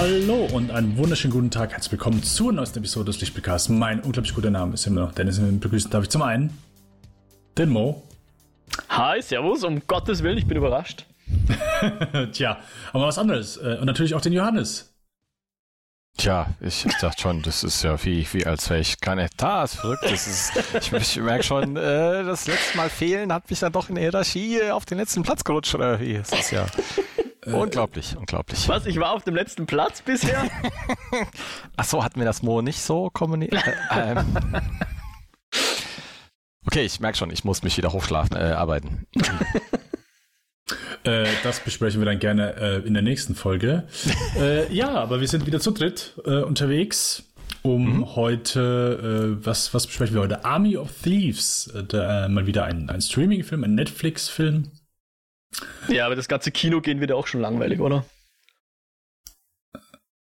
Hallo und einen wunderschönen guten Tag. Herzlich willkommen zur neuesten Episode des Lichtspielcasts. Mein unglaublich guter Name ist immer noch Dennis. Und begrüßen darf ich zum einen den Mo. Hi, Servus, um Gottes Willen, ich bin überrascht. Tja, aber was anderes. Äh, und natürlich auch den Johannes. Tja, ich, ich dachte schon, das ist ja wie, wie als wäre ich. Das ist verrückt. Das ist, ich, ich merke schon, äh, das letzte Mal fehlen hat mich dann doch in der Hierarchie auf den letzten Platz gerutscht. Oder wie? Das ist ja unglaublich, unglaublich. Was, ich war auf dem letzten Platz bisher? Ach so, hatten wir das Mo nicht so kommuniziert? Äh, ähm. Okay, ich merke schon, ich muss mich wieder hochschlafen, äh, arbeiten. Äh, das besprechen wir dann gerne äh, in der nächsten Folge. äh, ja, aber wir sind wieder zu dritt äh, unterwegs, um mhm. heute, äh, was, was besprechen wir heute? Army of Thieves. Äh, da, mal wieder ein, ein Streaming-Film, ein Netflix-Film. Ja, aber das ganze Kino gehen wird auch schon langweilig, oder?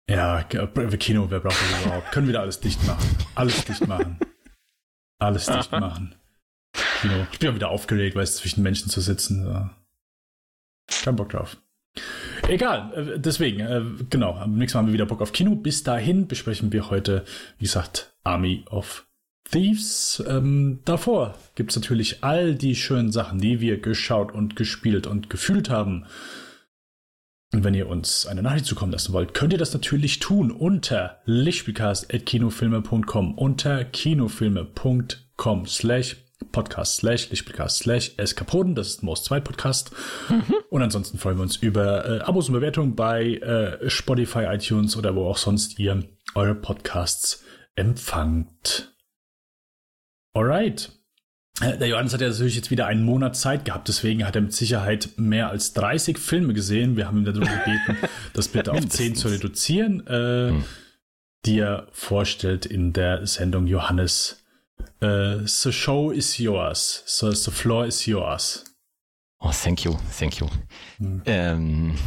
Ja, Kino, wer braucht das überhaupt? Können wir da alles dicht machen? Alles dicht machen. Alles dicht machen. Kino. Ich bin auch wieder aufgeregt, weil es zwischen Menschen zu sitzen. So. Kein Bock drauf. Egal, äh, deswegen, äh, genau, am nächsten Mal haben wir wieder Bock auf Kino. Bis dahin besprechen wir heute, wie gesagt, Army of Thieves. Ähm, davor gibt es natürlich all die schönen Sachen, die wir geschaut und gespielt und gefühlt haben. Und wenn ihr uns eine Nachricht zukommen lassen wollt, könnt ihr das natürlich tun unter lichtspielcast.kinofilme.com, unter kinofilme.com slash podcast slash lichtspielcast slash eskapoden, das ist Most 2 Podcast. Mhm. Und ansonsten freuen wir uns über äh, Abos und Bewertungen bei äh, Spotify, iTunes oder wo auch sonst ihr eure Podcasts empfangt. Alright. Äh, der Johannes hat ja natürlich jetzt wieder einen Monat Zeit gehabt, deswegen hat er mit Sicherheit mehr als 30 Filme gesehen. Wir haben ihm darum gebeten, das bitte auf 10 zu reduzieren, äh, hm. die er vorstellt in der Sendung Johannes. Äh, the show is yours. So, the floor is yours. Oh, thank you, thank you. Hm. Ähm,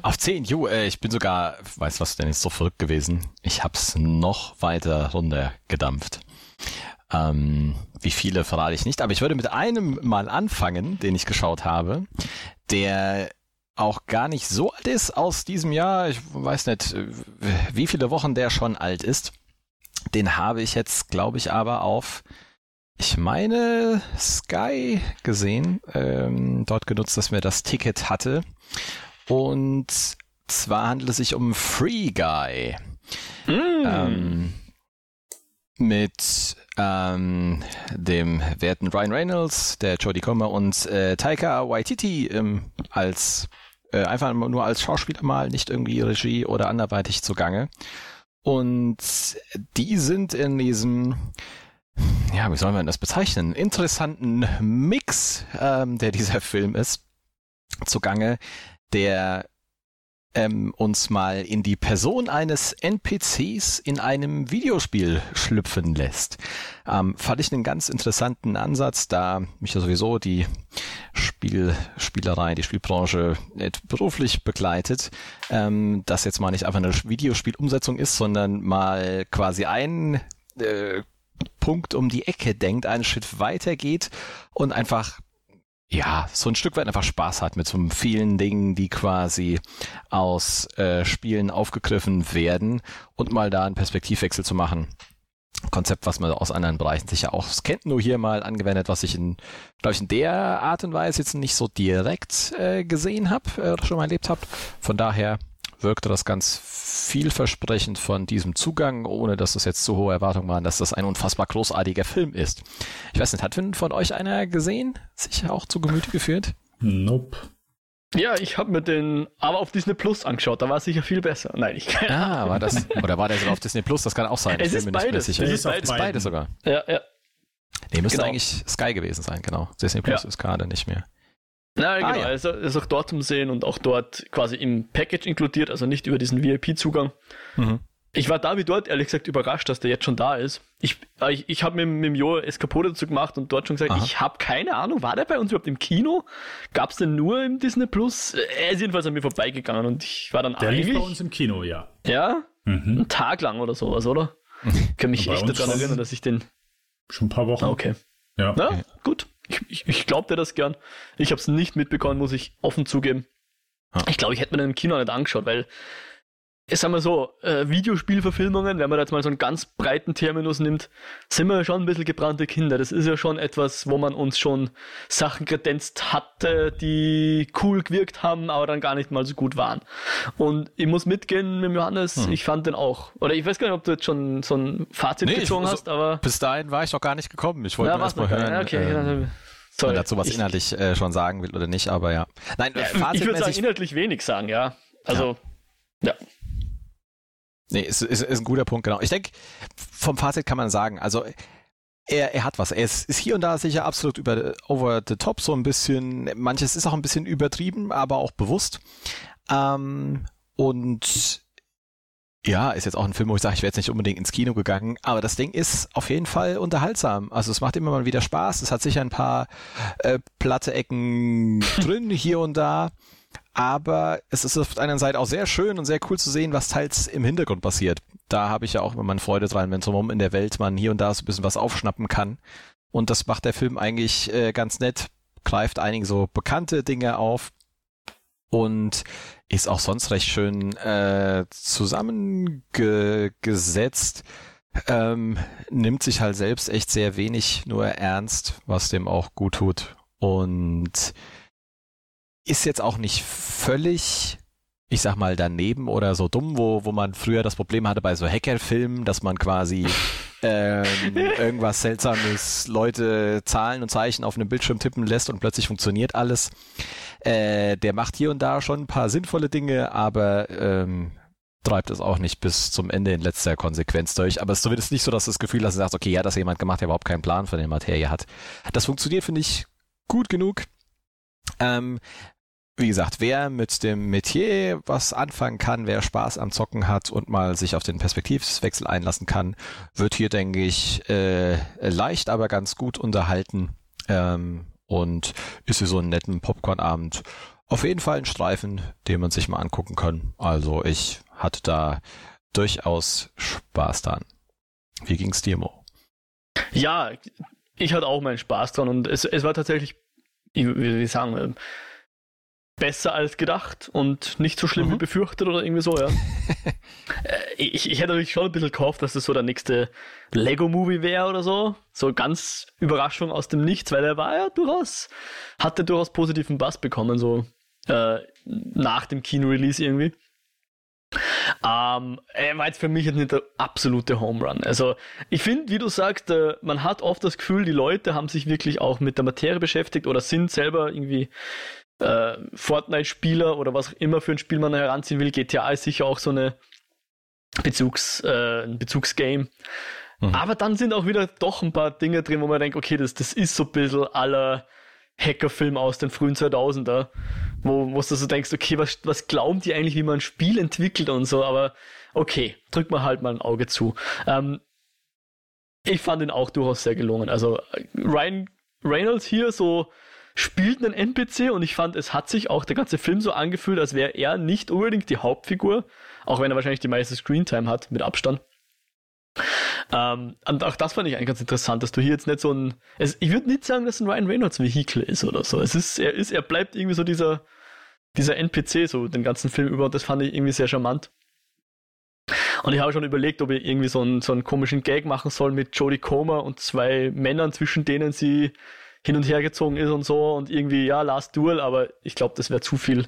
auf 10, jo, äh, ich bin sogar, weiß was denn ist so verrückt gewesen. Ich hab's noch weiter runtergedampft. Ähm, wie viele verrate ich nicht, aber ich würde mit einem mal anfangen, den ich geschaut habe, der auch gar nicht so alt ist aus diesem Jahr. Ich weiß nicht, wie viele Wochen der schon alt ist. Den habe ich jetzt, glaube ich, aber auf, ich meine, Sky gesehen, ähm, dort genutzt, dass mir das Ticket hatte. Und zwar handelt es sich um Free Guy. Mm. Ähm, mit ähm, dem werten Ryan Reynolds, der Jodie Comer und äh, Taika Waititi ähm, als äh, einfach nur als Schauspieler mal, nicht irgendwie Regie oder anderweitig zugange. Und die sind in diesem, ja, wie soll man das bezeichnen, interessanten Mix, ähm, der dieser Film ist, zugange, der ähm, uns mal in die Person eines NPCs in einem Videospiel schlüpfen lässt. Ähm, fand ich einen ganz interessanten Ansatz, da mich ja sowieso die Spiel, Spielerei, die Spielbranche nicht beruflich begleitet, ähm, das jetzt mal nicht einfach eine Videospielumsetzung ist, sondern mal quasi ein äh, Punkt um die Ecke denkt, einen Schritt weiter geht und einfach ja, so ein Stück weit einfach Spaß hat mit so vielen Dingen, die quasi aus äh, Spielen aufgegriffen werden und mal da einen Perspektivwechsel zu machen. Konzept, was man aus anderen Bereichen sicher auch kennt, nur hier mal angewendet, was ich in, glaube ich, in der Art und Weise jetzt nicht so direkt äh, gesehen habe äh, oder schon mal erlebt habe. Von daher wirkte das ganz vielversprechend von diesem Zugang, ohne dass es jetzt zu hohe Erwartungen waren, dass das ein unfassbar großartiger Film ist. Ich weiß nicht, hat von euch einer gesehen? Sich auch zu Gemüte geführt? Nope. Ja, ich habe mir den aber auf Disney Plus angeschaut, da war es sicher viel besser. Nein, ich kann Ah, war das, oder war der sogar auf Disney Plus? Das kann auch sein. Es ist beides. Es ist beides. beides sogar. Ja, ja. Nee, müsste genau. eigentlich Sky gewesen sein, genau. Disney Plus ja. ist gerade nicht mehr. Na, ah, genau. Ja. Also ist auch dort zum Sehen und auch dort quasi im Package inkludiert, also nicht über diesen VIP-Zugang. Mhm. Ich war da wie dort, ehrlich gesagt, überrascht, dass der jetzt schon da ist. Ich, äh, ich, ich habe mit, mit dem Jo Eskapode dazu gemacht und dort schon gesagt, Aha. ich habe keine Ahnung, war der bei uns überhaupt im Kino? Gab es den nur im Disney Plus? Er ist jedenfalls an mir vorbeigegangen und ich war dann Der lief bei uns im Kino, ja. Ja? Mhm. Ein Tag lang oder sowas, oder? Ich kann mich echt daran erinnern, dass ich den... Schon ein paar Wochen. Okay. Ja. Na, gut. Ich, ich, ich glaubte das gern. Ich habe es nicht mitbekommen, muss ich offen zugeben. Ich glaube, ich hätte mir den im Kino nicht angeschaut, weil ich sag mal so, äh, Videospielverfilmungen, wenn man jetzt mal so einen ganz breiten Terminus nimmt, sind wir schon ein bisschen gebrannte Kinder. Das ist ja schon etwas, wo man uns schon Sachen kredenzt hatte, die cool gewirkt haben, aber dann gar nicht mal so gut waren. Und ich muss mitgehen mit Johannes, hm. ich fand den auch. Oder ich weiß gar nicht, ob du jetzt schon so ein Fazit nee, gezogen ich, also, hast, aber. Bis dahin war ich noch gar nicht gekommen. Ich wollte ja, erst mal hören. Ja, okay, ähm, Sorry. Wenn dazu was ich, inhaltlich äh, schon sagen will oder nicht, aber ja. Nein, ja, ich würde sagen, inhaltlich wenig sagen, ja. Also, ja. ja. Nee, ist, ist, ist ein guter Punkt, genau. Ich denke, vom Fazit kann man sagen, also er, er hat was. Er ist, ist hier und da sicher absolut über over the top, so ein bisschen, manches ist auch ein bisschen übertrieben, aber auch bewusst. Ähm, und ja, ist jetzt auch ein Film, wo ich sage, ich wäre jetzt nicht unbedingt ins Kino gegangen, aber das Ding ist auf jeden Fall unterhaltsam. Also es macht immer mal wieder Spaß. Es hat sicher ein paar äh, platte Ecken drin, hier und da. Aber es ist auf der einen Seite auch sehr schön und sehr cool zu sehen, was teils im Hintergrund passiert. Da habe ich ja auch immer meine Freude dran, wenn so rum in der Welt man hier und da so ein bisschen was aufschnappen kann. Und das macht der Film eigentlich äh, ganz nett, greift einige so bekannte Dinge auf und ist auch sonst recht schön äh, zusammengesetzt. Ähm, nimmt sich halt selbst echt sehr wenig nur ernst, was dem auch gut tut. Und ist jetzt auch nicht völlig, ich sag mal, daneben oder so dumm, wo, wo man früher das Problem hatte bei so Hackerfilmen, dass man quasi ähm, irgendwas Seltsames, Leute Zahlen und Zeichen auf einem Bildschirm tippen lässt und plötzlich funktioniert alles. Äh, der macht hier und da schon ein paar sinnvolle Dinge, aber ähm, treibt es auch nicht bis zum Ende in letzter Konsequenz durch. Aber es ist zumindest nicht so, dass du das Gefühl hast, du sagst, okay, ja, das hat jemand gemacht, der überhaupt keinen Plan von der Materie hat. Das funktioniert, finde ich, gut genug. Ähm, wie gesagt, wer mit dem Metier was anfangen kann, wer Spaß am Zocken hat und mal sich auf den Perspektivwechsel einlassen kann, wird hier, denke ich, äh, leicht, aber ganz gut unterhalten ähm, und ist hier so einen netten Popcorn-Abend. Auf jeden Fall ein Streifen, den man sich mal angucken kann. Also ich hatte da durchaus Spaß dran. Wie ging's dir, Mo? Ja, ich hatte auch meinen Spaß dran und es, es war tatsächlich, wie, wie sagen, besser als gedacht und nicht so schlimm mhm. wie befürchtet oder irgendwie so, ja. Äh, ich, ich hätte natürlich schon ein bisschen gehofft, dass das so der nächste Lego-Movie wäre oder so. So ganz Überraschung aus dem Nichts, weil er war ja durchaus, hatte durchaus positiven Bass bekommen, so äh, nach dem Kino-Release irgendwie. Ähm, er war jetzt für mich jetzt nicht der absolute Home Run. Also ich finde, wie du sagst, äh, man hat oft das Gefühl, die Leute haben sich wirklich auch mit der Materie beschäftigt oder sind selber irgendwie äh, Fortnite-Spieler oder was auch immer für ein Spiel man heranziehen will. GTA ist sicher auch so eine Bezugs, äh, ein Bezugsgame. Mhm. Aber dann sind auch wieder doch ein paar Dinge drin, wo man denkt, okay, das, das ist so ein bisschen aller Hackerfilm aus den frühen 2000er, wo, wo du so denkst, okay, was, was glauben die eigentlich, wie man ein Spiel entwickelt und so, aber okay, drück mal halt mal ein Auge zu. Ähm, ich fand ihn auch durchaus sehr gelungen. Also Ryan Reynolds hier so spielt einen NPC und ich fand, es hat sich auch der ganze Film so angefühlt, als wäre er nicht unbedingt die Hauptfigur, auch wenn er wahrscheinlich die meiste Screentime hat, mit Abstand. Ähm, und auch das fand ich eigentlich ganz interessant, dass du hier jetzt nicht so ein, es, ich würde nicht sagen, dass ein Ryan Reynolds Vehikel ist oder so. Es ist, er ist, er bleibt irgendwie so dieser, dieser NPC so den ganzen Film über und das fand ich irgendwie sehr charmant. Und ich habe schon überlegt, ob ich irgendwie so einen, so einen komischen Gag machen soll mit Jodie Comer und zwei Männern, zwischen denen sie hin und her gezogen ist und so und irgendwie, ja, Last Duel, aber ich glaube, das wäre zu viel. mhm.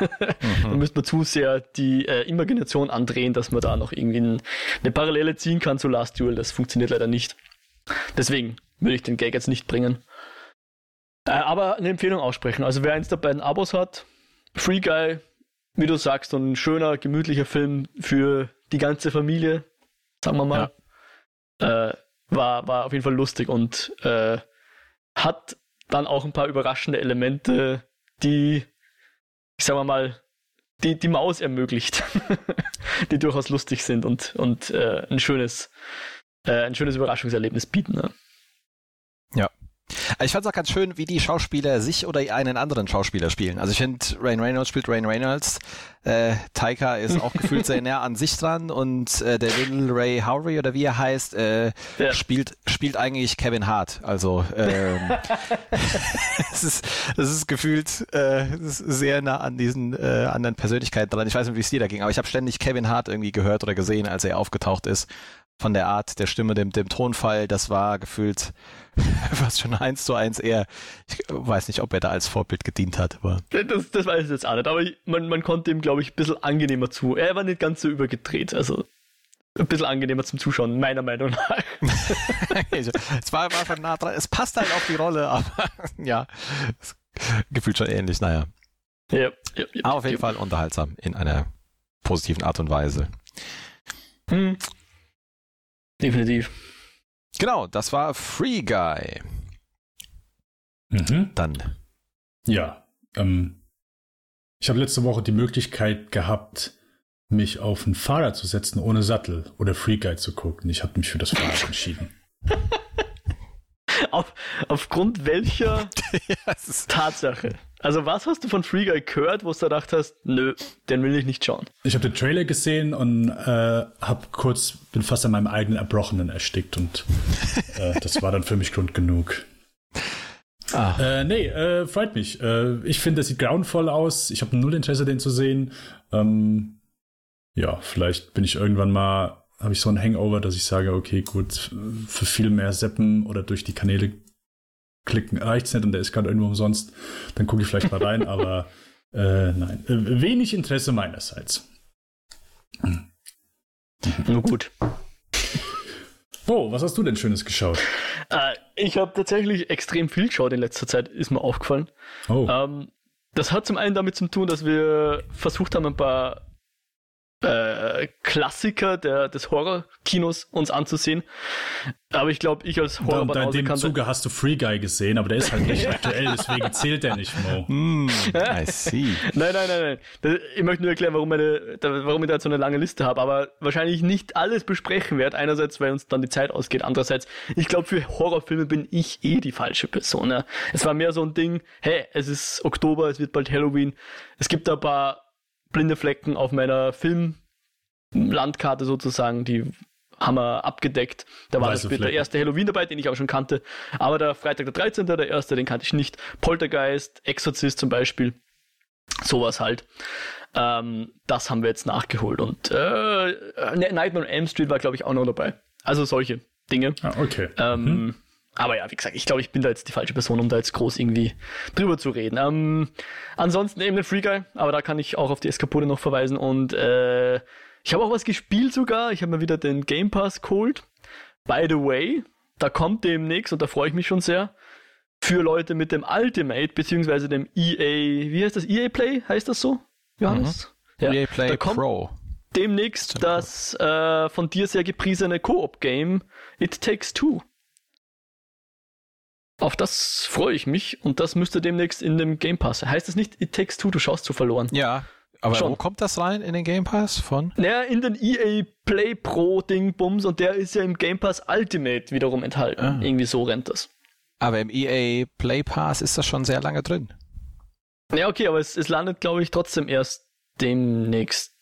Da müsste man zu sehr die äh, Imagination andrehen, dass man da noch irgendwie ein, eine Parallele ziehen kann zu Last Duel. Das funktioniert leider nicht. Deswegen würde ich den Gag jetzt nicht bringen. Äh, aber eine Empfehlung aussprechen. Also wer eins der beiden Abos hat, Free Guy, wie du sagst, so ein schöner, gemütlicher Film für die ganze Familie, sagen wir mal. Ja. Äh, war, war auf jeden Fall lustig und äh, hat dann auch ein paar überraschende Elemente, die, ich sag mal, die, die Maus ermöglicht, die durchaus lustig sind und, und äh, ein schönes, äh, ein schönes Überraschungserlebnis bieten. Ne? Ja. Ich fand es auch ganz schön, wie die Schauspieler sich oder einen anderen Schauspieler spielen. Also ich finde, Rain Reynolds spielt Rain Reynolds. Äh, Taika ist auch gefühlt sehr nah an sich dran und äh, der Little Ray Howery oder wie er heißt, äh, ja. spielt spielt eigentlich Kevin Hart. Also ähm, es ist es ist gefühlt äh, ist sehr nah an diesen äh, anderen Persönlichkeiten dran. Ich weiß nicht, wie es dir da ging, aber ich habe ständig Kevin Hart irgendwie gehört oder gesehen, als er aufgetaucht ist von der Art der Stimme, dem, dem Tonfall, das war gefühlt fast schon eins zu eins eher. Ich weiß nicht, ob er da als Vorbild gedient hat. Aber das, das weiß ich jetzt auch nicht, aber man, man konnte ihm, glaube ich, ein bisschen angenehmer zu. Er war nicht ganz so übergedreht, also ein bisschen angenehmer zum Zuschauen, meiner Meinung nach. es war, war schon nah dran. Es passt halt auf die Rolle, aber ja, gefühlt schon ähnlich, naja. Ja, ja, ja, aber auf jeden. Fall unterhaltsam in einer positiven Art und Weise. Hm. Definitiv. Genau, das war Free Guy. Mhm. Dann. Ja, ähm, ich habe letzte Woche die Möglichkeit gehabt, mich auf ein Fahrrad zu setzen ohne Sattel oder Free Guy zu gucken. Ich habe mich für das Fahrrad entschieden. auf, aufgrund welcher ja, Tatsache? Also was hast du von Free Guy gehört, wo du gedacht hast, nö, den will ich nicht schauen? Ich habe den Trailer gesehen und äh, hab kurz, bin fast an meinem eigenen Erbrochenen erstickt und äh, das war dann für mich Grund genug. Ah. Äh, nee, äh, freut mich. Äh, ich finde, das sieht grauenvoll aus. Ich habe null Interesse, den zu sehen. Ähm, ja, vielleicht bin ich irgendwann mal, habe ich so ein Hangover, dass ich sage, okay, gut, für viel mehr Seppen oder durch die Kanäle klicken reicht es nicht und der ist gerade irgendwo umsonst, dann gucke ich vielleicht mal rein, aber äh, nein, äh, wenig Interesse meinerseits. Nur gut. Oh, was hast du denn Schönes geschaut? Äh, ich habe tatsächlich extrem viel geschaut in letzter Zeit, ist mir aufgefallen. Oh. Ähm, das hat zum einen damit zu tun, dass wir versucht haben, ein paar äh, Klassiker der, des Horror-Kinos uns anzusehen. Aber ich glaube, ich als horror Da, in dem Zuge hast du Free Guy gesehen, aber der ist halt nicht aktuell, deswegen zählt der nicht, Mo. Mm, I see. Nein, nein, nein, nein. Ich möchte nur erklären, warum, meine, warum ich da jetzt so eine lange Liste habe, aber wahrscheinlich nicht alles besprechen werde. Einerseits, weil uns dann die Zeit ausgeht, andererseits, ich glaube, für Horrorfilme bin ich eh die falsche Person. Ja. Es war mehr so ein Ding, hey, es ist Oktober, es wird bald Halloween. Es gibt da ein paar blinde Flecken auf meiner Filmlandkarte sozusagen, die haben wir abgedeckt. Da war das der erste Halloween dabei, den ich auch schon kannte. Aber der Freitag der 13., der erste, den kannte ich nicht. Poltergeist, Exorcist zum Beispiel. Sowas halt. Ähm, das haben wir jetzt nachgeholt. Und äh, Nightmare on Elm Street war, glaube ich, auch noch dabei. Also solche Dinge. Ah, okay. Ähm, mhm. Aber ja, wie gesagt, ich glaube, ich bin da jetzt die falsche Person, um da jetzt groß irgendwie drüber zu reden. Ähm, ansonsten eben den Free Guy, aber da kann ich auch auf die Eskapode noch verweisen. Und äh, ich habe auch was gespielt sogar. Ich habe mir wieder den Game Pass geholt. By the way, da kommt demnächst, und da freue ich mich schon sehr, für Leute mit dem Ultimate, beziehungsweise dem EA, wie heißt das? EA Play, heißt das so, Johannes? Mhm. Ja. EA Play Pro. Demnächst das äh, von dir sehr gepriesene Koop-Game It Takes Two. Auf das freue ich mich und das müsste demnächst in dem Game Pass. Heißt das nicht, It Takes Two, du schaust zu verloren? Ja, aber Schon. wo kommt das rein in den Game Pass von? Naja, in den EA Play Pro Ding Bums und der ist ja im Game Pass Ultimate wiederum enthalten. Ah. Irgendwie so rennt das. Aber im EA Play Pass ist das schon sehr lange drin. Ja, okay, aber es, es landet, glaube ich, trotzdem erst demnächst.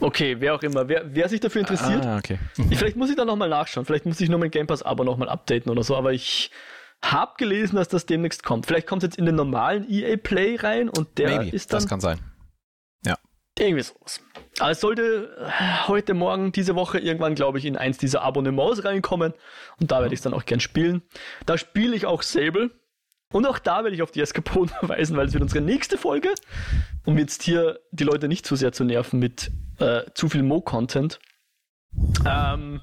Okay, wer auch immer, wer, wer sich dafür interessiert. Ah, okay. vielleicht muss ich da nochmal nachschauen. Vielleicht muss ich nur mein Game Pass Abo nochmal updaten oder so, aber ich hab gelesen, dass das demnächst kommt. Vielleicht kommt es jetzt in den normalen EA Play rein und der Maybe, ist dann. Das kann sein. Ja. Irgendwie sowas. Aber es sollte äh, heute Morgen, diese Woche irgendwann, glaube ich, in eins dieser Abonnements reinkommen. Und da werde ich es dann auch gern spielen. Da spiele ich auch Sable. Und auch da werde ich auf die Eskapoden verweisen, weil es wird unsere nächste Folge. Um jetzt hier die Leute nicht zu sehr zu nerven mit äh, zu viel Mo-Content. Ähm,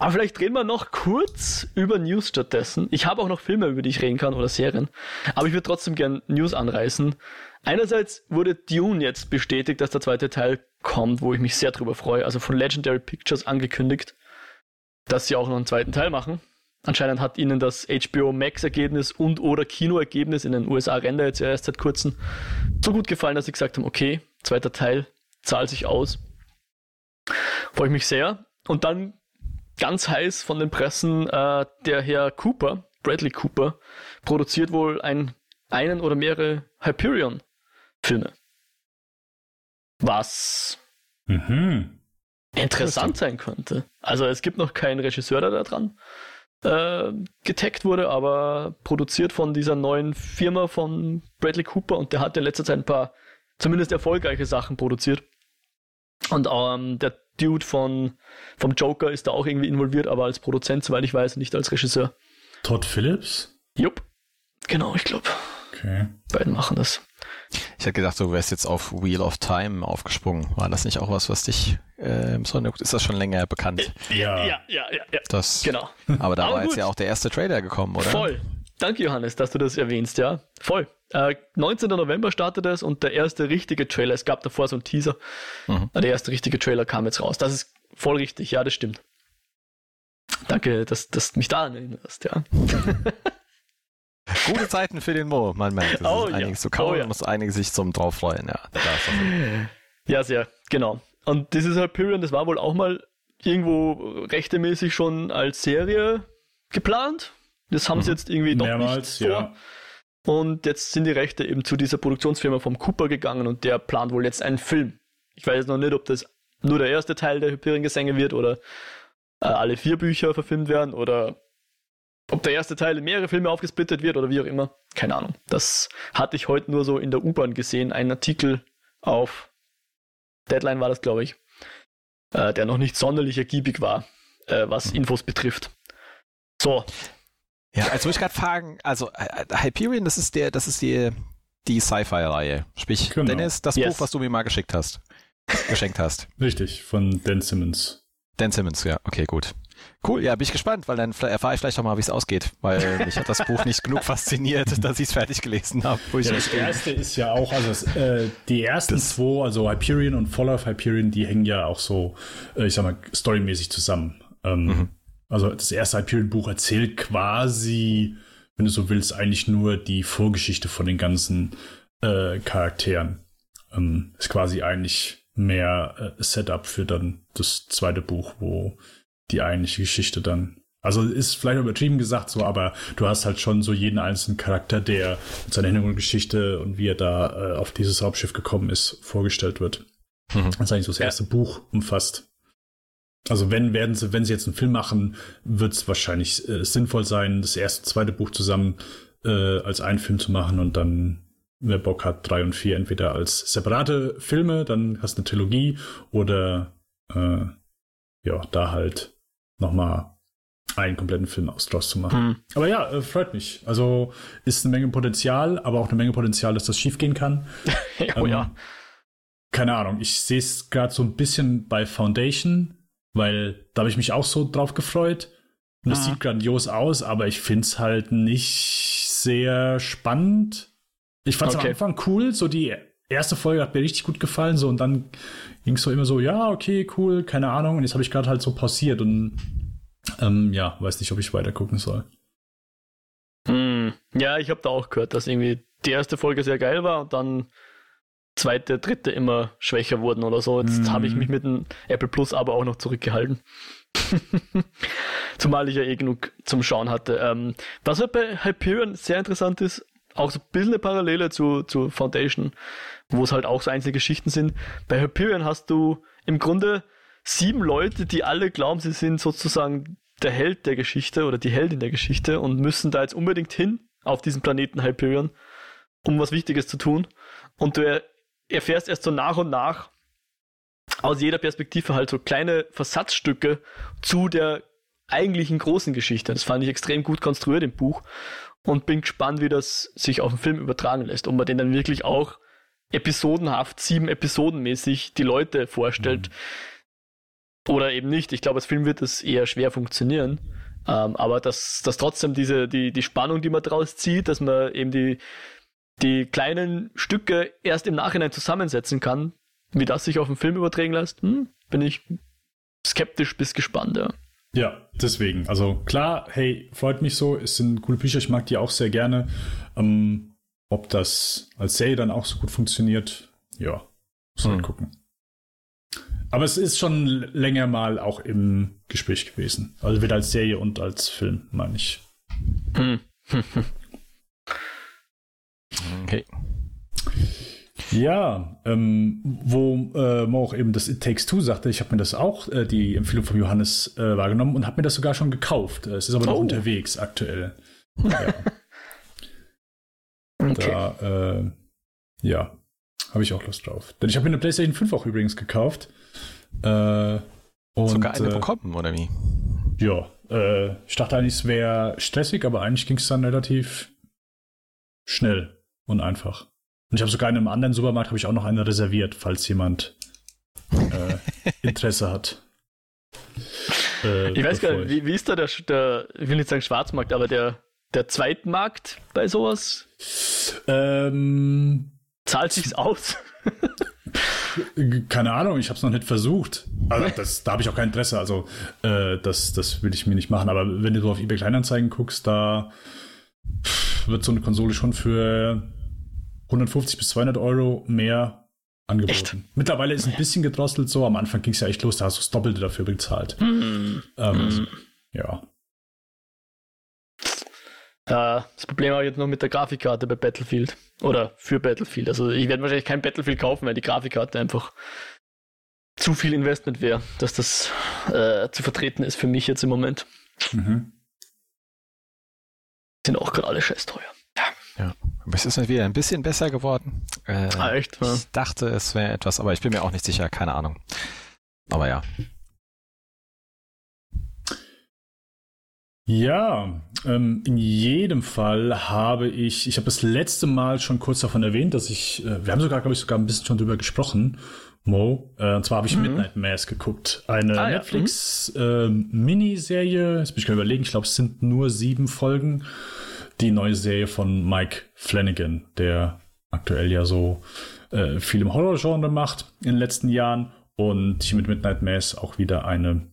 aber vielleicht reden wir noch kurz über News stattdessen. Ich habe auch noch Filme, über die ich reden kann oder Serien. Aber ich würde trotzdem gern News anreißen. Einerseits wurde Dune jetzt bestätigt, dass der zweite Teil kommt, wo ich mich sehr drüber freue. Also von Legendary Pictures angekündigt, dass sie auch noch einen zweiten Teil machen. Anscheinend hat ihnen das HBO Max Ergebnis und oder Kinoergebnis in den USA Render jetzt erst seit kurzem so gut gefallen, dass sie gesagt haben, okay, zweiter Teil zahlt sich aus. Freue ich mich sehr. Und dann ganz heiß von den Pressen äh, der Herr Cooper, Bradley Cooper produziert wohl ein, einen oder mehrere Hyperion-Filme. Was mhm. interessant sein könnte. Also es gibt noch keinen Regisseur, der da dran äh, getaggt wurde, aber produziert von dieser neuen Firma von Bradley Cooper und der hat in letzter Zeit ein paar zumindest erfolgreiche Sachen produziert. Und ähm, der Dude von, vom Joker ist da auch irgendwie involviert, aber als Produzent, soweit ich weiß, nicht als Regisseur. Todd Phillips? Jupp. Genau, ich glaube. Okay. Beiden machen das. Ich hätte gedacht, du wärst jetzt auf Wheel of Time aufgesprungen. War das nicht auch was, was dich äh, im Sonne ist das schon länger bekannt? Ja. Ja, ja, ja, ja. Das, genau. Aber da aber war gut. jetzt ja auch der erste Trailer gekommen, oder? Voll. Danke, Johannes, dass du das erwähnst, ja. Voll. Äh, 19. November startet es und der erste richtige Trailer, es gab davor so einen Teaser, mhm. der erste richtige Trailer kam jetzt raus. Das ist voll richtig, ja, das stimmt. Danke, dass, dass du mich da erinnerst, ja. Gute Zeiten für den Mo, man merkt. Es oh, ist ja. einiges zu kauen, oh, ja. muss einige sich zum drauf freuen, ja. ja, sehr, genau. Und dieses Hyperion, das war wohl auch mal irgendwo rechtemäßig schon als Serie geplant. Das haben mhm. sie jetzt irgendwie doch Mehrmals, nicht vor. Ja. Und jetzt sind die Rechte eben zu dieser Produktionsfirma vom Cooper gegangen und der plant wohl jetzt einen Film. Ich weiß noch nicht, ob das nur der erste Teil der Hyperion-Gesänge wird oder äh, alle vier Bücher verfilmt werden oder ob der erste Teil in mehrere Filme aufgesplittet wird oder wie auch immer. Keine Ahnung. Das hatte ich heute nur so in der U-Bahn gesehen. Ein Artikel auf Deadline war das, glaube ich, äh, der noch nicht sonderlich ergiebig war, äh, was Infos betrifft. So, ja, also muss ich gerade fragen, also äh, äh, Hyperion, das ist der, das ist die, die Sci-Fi-Reihe. Sprich, genau. Dennis, das yes. Buch, was du mir mal geschickt hast. Geschenkt hast. Richtig, von Dan Simmons. Dan Simmons, ja, okay, gut. Cool, ja, bin ich gespannt, weil dann erfahre ich vielleicht auch mal, wie es ausgeht, weil mich hat das Buch nicht genug fasziniert, dass ich es fertig gelesen habe. Ja, das erste ist ja auch, also das, äh, die ersten das, zwei, also Hyperion und Fall of Hyperion, die hängen ja auch so, äh, ich sag mal, storymäßig zusammen. Ähm, mhm. Also das erste Hyperion-Buch erzählt quasi, wenn du so willst, eigentlich nur die Vorgeschichte von den ganzen äh, Charakteren. Ähm, ist quasi eigentlich mehr äh, Setup für dann das zweite Buch, wo die eigentliche Geschichte dann. Also ist vielleicht übertrieben gesagt so, aber du hast halt schon so jeden einzelnen Charakter, der mit seiner Hintergrundgeschichte und wie er da äh, auf dieses Raumschiff gekommen ist, vorgestellt wird. Mhm. Das ist eigentlich so das erste ja. Buch umfasst. Also wenn werden sie, wenn sie jetzt einen Film machen, wird es wahrscheinlich äh, sinnvoll sein, das erste, zweite Buch zusammen äh, als einen Film zu machen und dann, wer Bock hat, drei und vier entweder als separate Filme, dann hast du eine Trilogie oder äh, ja, da halt nochmal einen kompletten Film aus draus zu machen. Mhm. Aber ja, äh, freut mich. Also ist eine Menge Potenzial, aber auch eine Menge Potenzial, dass das schiefgehen kann. oh ähm, ja. Keine Ahnung, ich sehe es gerade so ein bisschen bei Foundation, weil da habe ich mich auch so drauf gefreut. Und das mhm. sieht grandios aus, aber ich finde es halt nicht sehr spannend. Ich fand es okay. am Anfang cool, so die erste Folge hat mir richtig gut gefallen, so und dann ging es so immer so, ja, okay, cool, keine Ahnung. Und jetzt habe ich gerade halt so pausiert und ähm, ja, weiß nicht, ob ich weiter gucken soll. Hm. Ja, ich habe da auch gehört, dass irgendwie die erste Folge sehr geil war und dann zweite, dritte immer schwächer wurden oder so. Jetzt mm. habe ich mich mit dem Apple Plus aber auch noch zurückgehalten. Zumal ich ja eh genug zum Schauen hatte. Ähm, was halt bei Hyperion sehr interessant ist, auch so ein bisschen eine Parallele zu, zu Foundation, wo es halt auch so einzelne Geschichten sind. Bei Hyperion hast du im Grunde sieben Leute, die alle glauben, sie sind sozusagen der Held der Geschichte oder die Heldin der Geschichte und müssen da jetzt unbedingt hin auf diesen Planeten Hyperion, um was Wichtiges zu tun. Und du erfährst erst so nach und nach aus jeder Perspektive halt so kleine Versatzstücke zu der eigentlichen großen Geschichte. Das fand ich extrem gut konstruiert im Buch und bin gespannt, wie das sich auf den Film übertragen lässt. Ob man den dann wirklich auch episodenhaft, sieben Episodenmäßig die Leute vorstellt. Mhm. Oder eben nicht. Ich glaube, als Film wird das eher schwer funktionieren. Ähm, aber dass, dass trotzdem diese, die, die Spannung, die man daraus zieht, dass man eben die, die kleinen Stücke erst im Nachhinein zusammensetzen kann, wie das sich auf den Film übertragen lässt, hm, bin ich skeptisch bis gespannt, ja. Ja, deswegen. Also klar, hey, freut mich so. Es sind coole Bücher, ich mag die auch sehr gerne. Ähm, ob das als Serie dann auch so gut funktioniert, ja, muss hm. gucken. Aber es ist schon länger mal auch im Gespräch gewesen. Also weder als Serie und als Film, meine ich. Hm. okay. Ja, ähm, wo äh, man auch eben das It Takes Two sagte, ich habe mir das auch, äh, die Empfehlung von Johannes äh, wahrgenommen und habe mir das sogar schon gekauft. Es ist aber oh. noch unterwegs aktuell. Ja. okay. Da, äh, ja, habe ich auch Lust drauf. Denn ich habe mir eine PlayStation 5 auch übrigens gekauft. Äh, und, sogar eine äh, bekommen, oder wie? Ja, äh, ich dachte eigentlich, es wäre stressig, aber eigentlich ging es dann relativ schnell und einfach. Und ich habe sogar in einem anderen Supermarkt habe ich auch noch eine reserviert, falls jemand äh, Interesse hat. Äh, ich weiß gar nicht, wie, wie, ist da der, der, ich will nicht sagen Schwarzmarkt, aber der, der Zweitmarkt bei sowas? Ähm, Zahlt sich's aus? Keine Ahnung, ich habe es noch nicht versucht. Also das, da habe ich auch kein Interesse. Also äh, das, das will ich mir nicht machen. Aber wenn du so auf eBay Kleinanzeigen guckst, da wird so eine Konsole schon für 150 bis 200 Euro mehr angeboten. Echt? Mittlerweile ist ein bisschen gedrosselt so. Am Anfang ging es ja echt los, da hast du das Doppelte dafür bezahlt. Mm. Ähm, mm. Ja. Das Problem habe ich jetzt noch mit der Grafikkarte bei Battlefield. Oder für Battlefield. Also ich werde wahrscheinlich kein Battlefield kaufen, weil die Grafikkarte einfach zu viel Investment wäre, dass das äh, zu vertreten ist für mich jetzt im Moment. Mhm. Sind auch gerade scheiß teuer. Ja, aber es ist wieder ein bisschen besser geworden. Äh, ah, echt? Ja. Ich dachte, es wäre etwas, aber ich bin mir auch nicht sicher, keine Ahnung. Aber ja. Ja, ähm, in jedem Fall habe ich, ich habe das letzte Mal schon kurz davon erwähnt, dass ich, äh, wir haben sogar, glaube ich, sogar ein bisschen schon drüber gesprochen, Mo. Äh, und zwar habe ich mhm. Midnight Mass geguckt. Eine ah, Netflix-Miniserie. Mhm. Äh, Jetzt bin ich gerade überlegen, ich glaube, es sind nur sieben Folgen die neue Serie von Mike Flanagan, der aktuell ja so äh, viel im Horror-Genre macht in den letzten Jahren und hier mit Midnight Mass auch wieder eine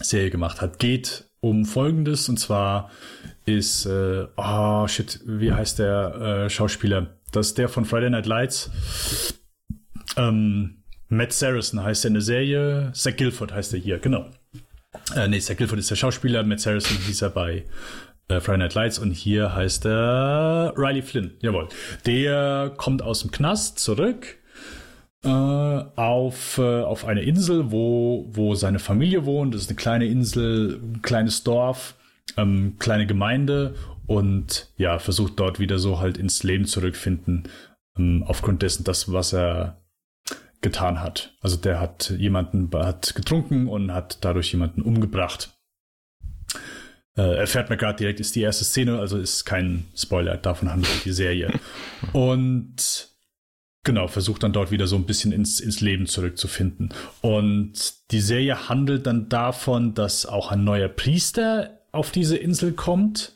Serie gemacht hat. Geht um Folgendes und zwar ist, äh, oh shit, wie heißt der äh, Schauspieler? Das ist der von Friday Night Lights. Ähm, Matt Saracen heißt er in der Serie. Zach Guilford heißt er hier, genau. Äh, nee, Zach Guilford ist der Schauspieler. Matt Saracen hieß er bei äh, Friday Night Lights und hier heißt er Riley Flynn. Jawohl. Der kommt aus dem Knast zurück äh, auf, äh, auf eine Insel, wo, wo seine Familie wohnt. Das ist eine kleine Insel, ein kleines Dorf, ähm, kleine Gemeinde und ja, versucht dort wieder so halt ins Leben zurückfinden, ähm, aufgrund dessen, das, was er getan hat. Also der hat jemanden hat getrunken und hat dadurch jemanden umgebracht. Äh, erfährt man gerade direkt, ist die erste Szene, also ist kein Spoiler, davon handelt die Serie. Und genau, versucht dann dort wieder so ein bisschen ins, ins Leben zurückzufinden. Und die Serie handelt dann davon, dass auch ein neuer Priester auf diese Insel kommt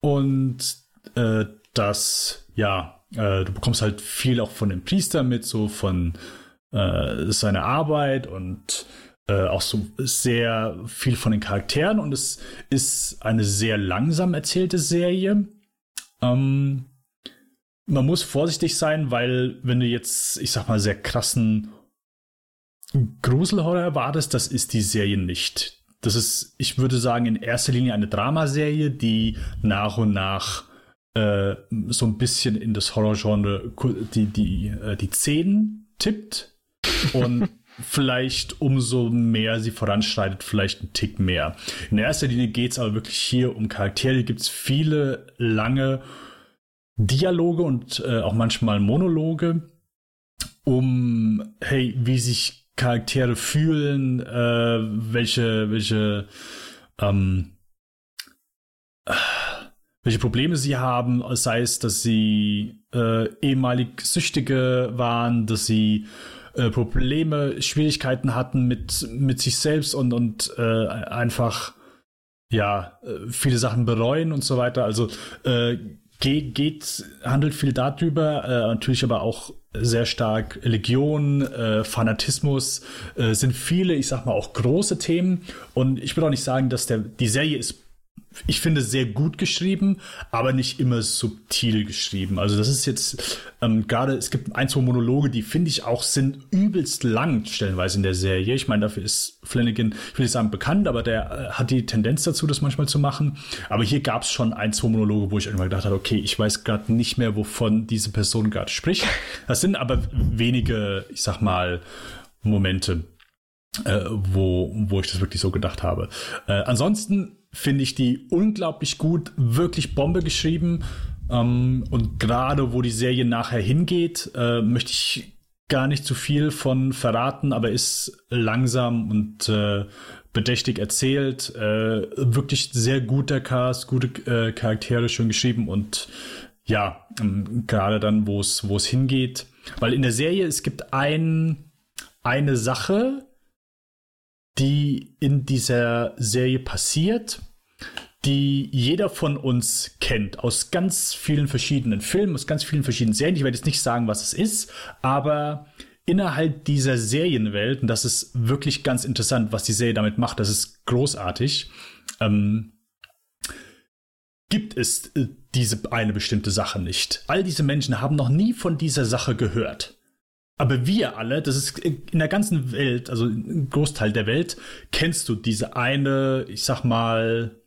und äh, dass, ja, äh, du bekommst halt viel auch von dem Priester mit, so von äh, seiner Arbeit und äh, auch so sehr viel von den Charakteren und es ist eine sehr langsam erzählte Serie. Ähm, man muss vorsichtig sein, weil wenn du jetzt, ich sag mal, sehr krassen Gruselhorror erwartest, das ist die Serie nicht. Das ist, ich würde sagen, in erster Linie eine Dramaserie, die nach und nach äh, so ein bisschen in das Horrorgenre die, die, äh, die Szenen tippt und vielleicht umso mehr sie voranschreitet, vielleicht ein Tick mehr. In erster Linie geht es aber wirklich hier um Charaktere. Hier gibt es viele lange Dialoge und äh, auch manchmal Monologe, um, hey, wie sich Charaktere fühlen, äh, welche, welche, ähm, welche Probleme sie haben, sei es, dass sie äh, ehemalig Süchtige waren, dass sie äh, Probleme, Schwierigkeiten hatten mit, mit sich selbst und, und äh, einfach ja, äh, viele Sachen bereuen und so weiter. Also äh, geht, geht, handelt viel darüber, äh, natürlich aber auch sehr stark Religion, äh, Fanatismus, äh, sind viele, ich sag mal, auch große Themen. Und ich will auch nicht sagen, dass der, die Serie ist ich finde, sehr gut geschrieben, aber nicht immer subtil geschrieben. Also das ist jetzt ähm, gerade, es gibt ein, zwei Monologe, die finde ich auch sind übelst lang stellenweise in der Serie. Ich meine, dafür ist Flanagan, ich will nicht sagen bekannt, aber der äh, hat die Tendenz dazu, das manchmal zu machen. Aber hier gab es schon ein, zwei Monologe, wo ich irgendwann gedacht habe, okay, ich weiß gerade nicht mehr, wovon diese Person gerade spricht. Das sind aber wenige, ich sag mal, Momente. Äh, wo, wo ich das wirklich so gedacht habe. Äh, ansonsten finde ich die unglaublich gut, wirklich Bombe geschrieben. Ähm, und gerade wo die Serie nachher hingeht, äh, möchte ich gar nicht zu viel von verraten, aber ist langsam und äh, bedächtig erzählt. Äh, wirklich sehr guter Cast, gute äh, Charaktere, schön geschrieben und ja, ähm, gerade dann, wo es wo es hingeht. Weil in der Serie, es gibt ein, eine Sache, die in dieser Serie passiert, die jeder von uns kennt, aus ganz vielen verschiedenen Filmen, aus ganz vielen verschiedenen Serien. Ich werde jetzt nicht sagen, was es ist, aber innerhalb dieser Serienwelt, und das ist wirklich ganz interessant, was die Serie damit macht, das ist großartig, ähm, gibt es äh, diese eine bestimmte Sache nicht. All diese Menschen haben noch nie von dieser Sache gehört. Aber wir alle, das ist in der ganzen Welt, also ein Großteil der Welt, kennst du diese eine, ich sag mal,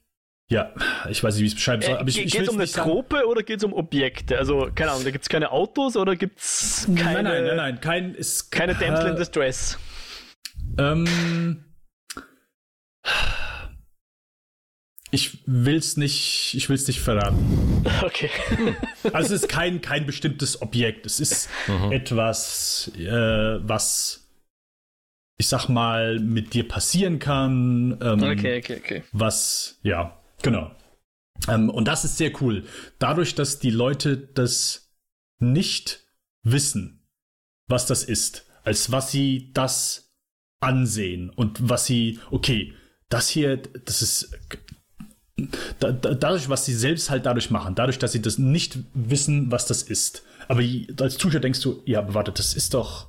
ja, ich weiß nicht, wie ich es beschreiben soll. Aber ich, ich geht es um eine Trope oder geht es um Objekte? Also, keine Ahnung, da gibt es keine Autos oder gibt es keine. Nein, nein, nein, nein, kein, ist, keine Damsel in Distress. Ähm. Ich will's nicht, ich will's nicht verraten. Okay. Also es ist kein, kein bestimmtes Objekt. Es ist mhm. etwas, äh, was ich sag mal, mit dir passieren kann. Ähm, okay, okay, okay. Was, ja, genau. Ähm, und das ist sehr cool. Dadurch, dass die Leute das nicht wissen, was das ist, als was sie das ansehen und was sie, okay, das hier, das ist da, da, dadurch, was sie selbst halt dadurch machen, dadurch, dass sie das nicht wissen, was das ist. Aber als Zuschauer denkst du, ja, aber warte, das ist doch.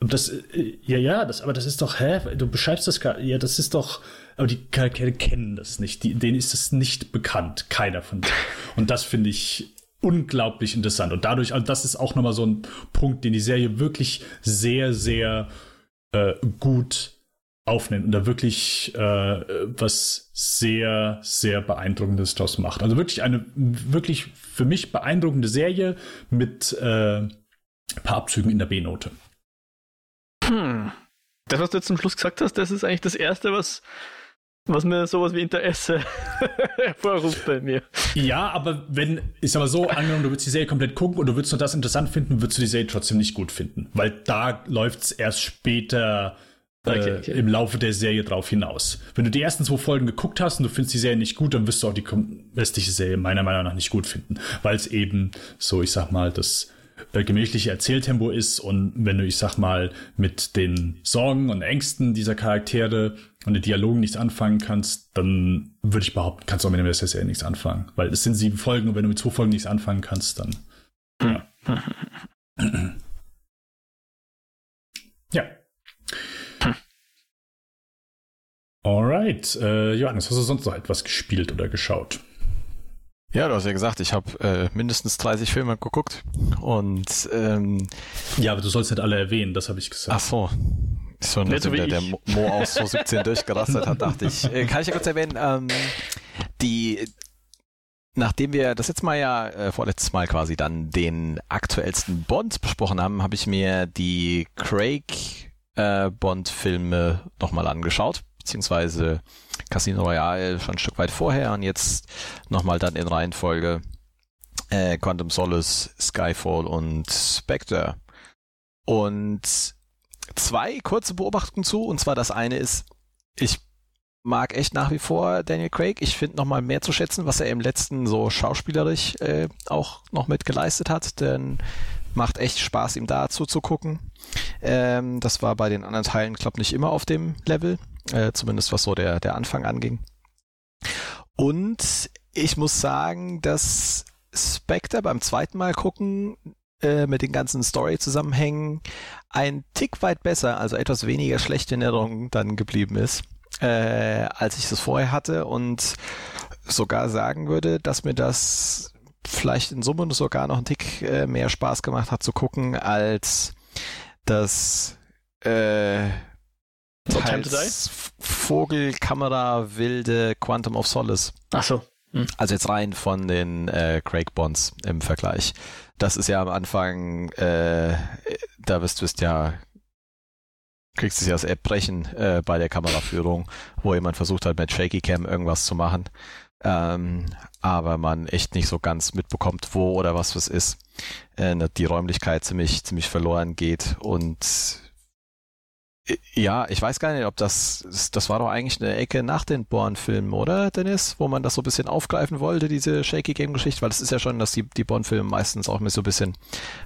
Das, äh, ja, ja, das, aber das ist doch, hä? Du beschreibst das gar, ja, das ist doch, aber die Charaktere kennen das nicht, die, denen ist das nicht bekannt, keiner von denen. Und das finde ich unglaublich interessant. Und dadurch, also das ist auch nochmal so ein Punkt, den die Serie wirklich sehr, sehr äh, gut aufnimmt und da wirklich äh, was sehr, sehr beeindruckendes draus macht. Also wirklich eine wirklich für mich beeindruckende Serie mit äh, ein paar Abzügen in der B-Note. Hm. Das, was du jetzt zum Schluss gesagt hast, das ist eigentlich das Erste, was, was mir sowas wie Interesse hervorruft bei mir. Ja, aber wenn, ist aber so, angenommen, du würdest die Serie komplett gucken und du würdest nur das interessant finden, würdest du die Serie trotzdem nicht gut finden. Weil da läuft es erst später okay, äh, okay. im Laufe der Serie drauf hinaus. Wenn du die ersten zwei Folgen geguckt hast und du findest die Serie nicht gut, dann wirst du auch die restliche Serie meiner Meinung nach nicht gut finden, weil es eben so, ich sag mal, das äh, gemächliche Erzähltempo ist und wenn du, ich sag mal, mit den Sorgen und Ängsten dieser Charaktere und den Dialogen nichts anfangen kannst, dann würde ich behaupten, kannst du auch mit der Serie nichts anfangen. Weil es sind sieben Folgen und wenn du mit zwei Folgen nichts anfangen kannst, dann. Ja. ja. Alright. Äh, Johannes, hast du sonst noch etwas gespielt oder geschaut? Ja, du hast ja gesagt, ich habe äh, mindestens 30 Filme geguckt und ähm, ja, aber du sollst nicht alle erwähnen, das habe ich gesagt. Ach so. So, nachdem der, der Mo aus 2017 durchgerastet hat, dachte ich. Äh, kann ich ja kurz erwähnen, ähm, die Nachdem wir das jetzt mal ja äh, vorletztes Mal quasi dann den aktuellsten Bond besprochen haben, habe ich mir die Craig äh, Bond-Filme nochmal angeschaut beziehungsweise Casino Royale schon ein Stück weit vorher und jetzt nochmal dann in Reihenfolge äh, Quantum Solace, Skyfall und Spectre. Und zwei kurze Beobachtungen zu, und zwar das eine ist, ich mag echt nach wie vor Daniel Craig. Ich finde nochmal mehr zu schätzen, was er im letzten so schauspielerisch äh, auch noch mit geleistet hat, denn macht echt Spaß, ihm da zuzugucken. Ähm, das war bei den anderen Teilen, glaube nicht immer auf dem Level äh, zumindest was so der, der Anfang anging. Und ich muss sagen, dass Spectre beim zweiten Mal gucken äh, mit den ganzen Story-Zusammenhängen ein Tick weit besser, also etwas weniger schlechte Erinnerungen dann geblieben ist, äh, als ich es vorher hatte und sogar sagen würde, dass mir das vielleicht in Summe sogar noch einen Tick äh, mehr Spaß gemacht hat zu gucken als das äh, teils Vogelkamera wilde Quantum of Solace. Ach so. Hm. Also jetzt rein von den äh, Craig Bonds im Vergleich. Das ist ja am Anfang, äh, da wirst du ja kriegst du ja das Erbrechen äh, bei der Kameraführung, wo jemand versucht hat, mit Shaky Cam irgendwas zu machen, ähm, aber man echt nicht so ganz mitbekommt, wo oder was was ist. Äh, die Räumlichkeit ziemlich ziemlich verloren geht und ja, ich weiß gar nicht, ob das, das war doch eigentlich eine Ecke nach den Born-Filmen, oder, Dennis? Wo man das so ein bisschen aufgreifen wollte, diese Shaky Game-Geschichte, weil es ist ja schon, dass die, die Born-Filme meistens auch mit so ein bisschen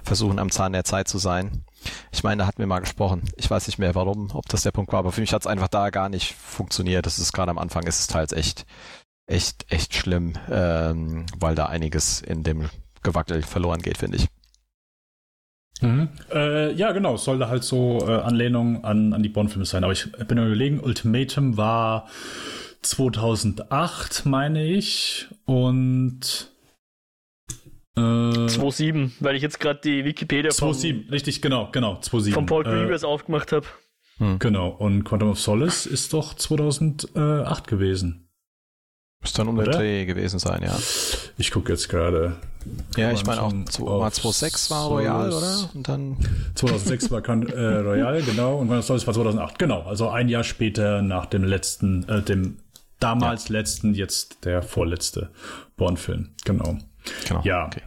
versuchen, am Zahn der Zeit zu sein. Ich meine, da hatten wir mal gesprochen. Ich weiß nicht mehr, warum, ob das der Punkt war, aber für mich hat es einfach da gar nicht funktioniert. Das ist gerade am Anfang, ist es teils echt, echt, echt schlimm, ähm, weil da einiges in dem Gewackel verloren geht, finde ich. Mhm. Äh, ja, genau. Es sollte halt so äh, Anlehnung an, an die Bond-Filme sein. Aber ich bin mir überlegen, Ultimatum war 2008, meine ich. Und. Äh, 2.7, weil ich jetzt gerade die Wikipedia 2.7, richtig, genau, genau, 2.7. Von Paul Greengrass äh, aufgemacht habe. Hm. Genau, und Quantum of Solace ist doch 2008 gewesen. Müsste dann um den Dreh gewesen sein, ja. Ich gucke jetzt gerade. Ja, ich meine auch 2006 war Royal, oder? Und dann 2006 war äh, Royal, genau. Und das war 2008, genau. Also ein Jahr später nach dem letzten, äh, dem damals ja. letzten, jetzt der vorletzte Born-Film. Genau. genau. Ja. Okay.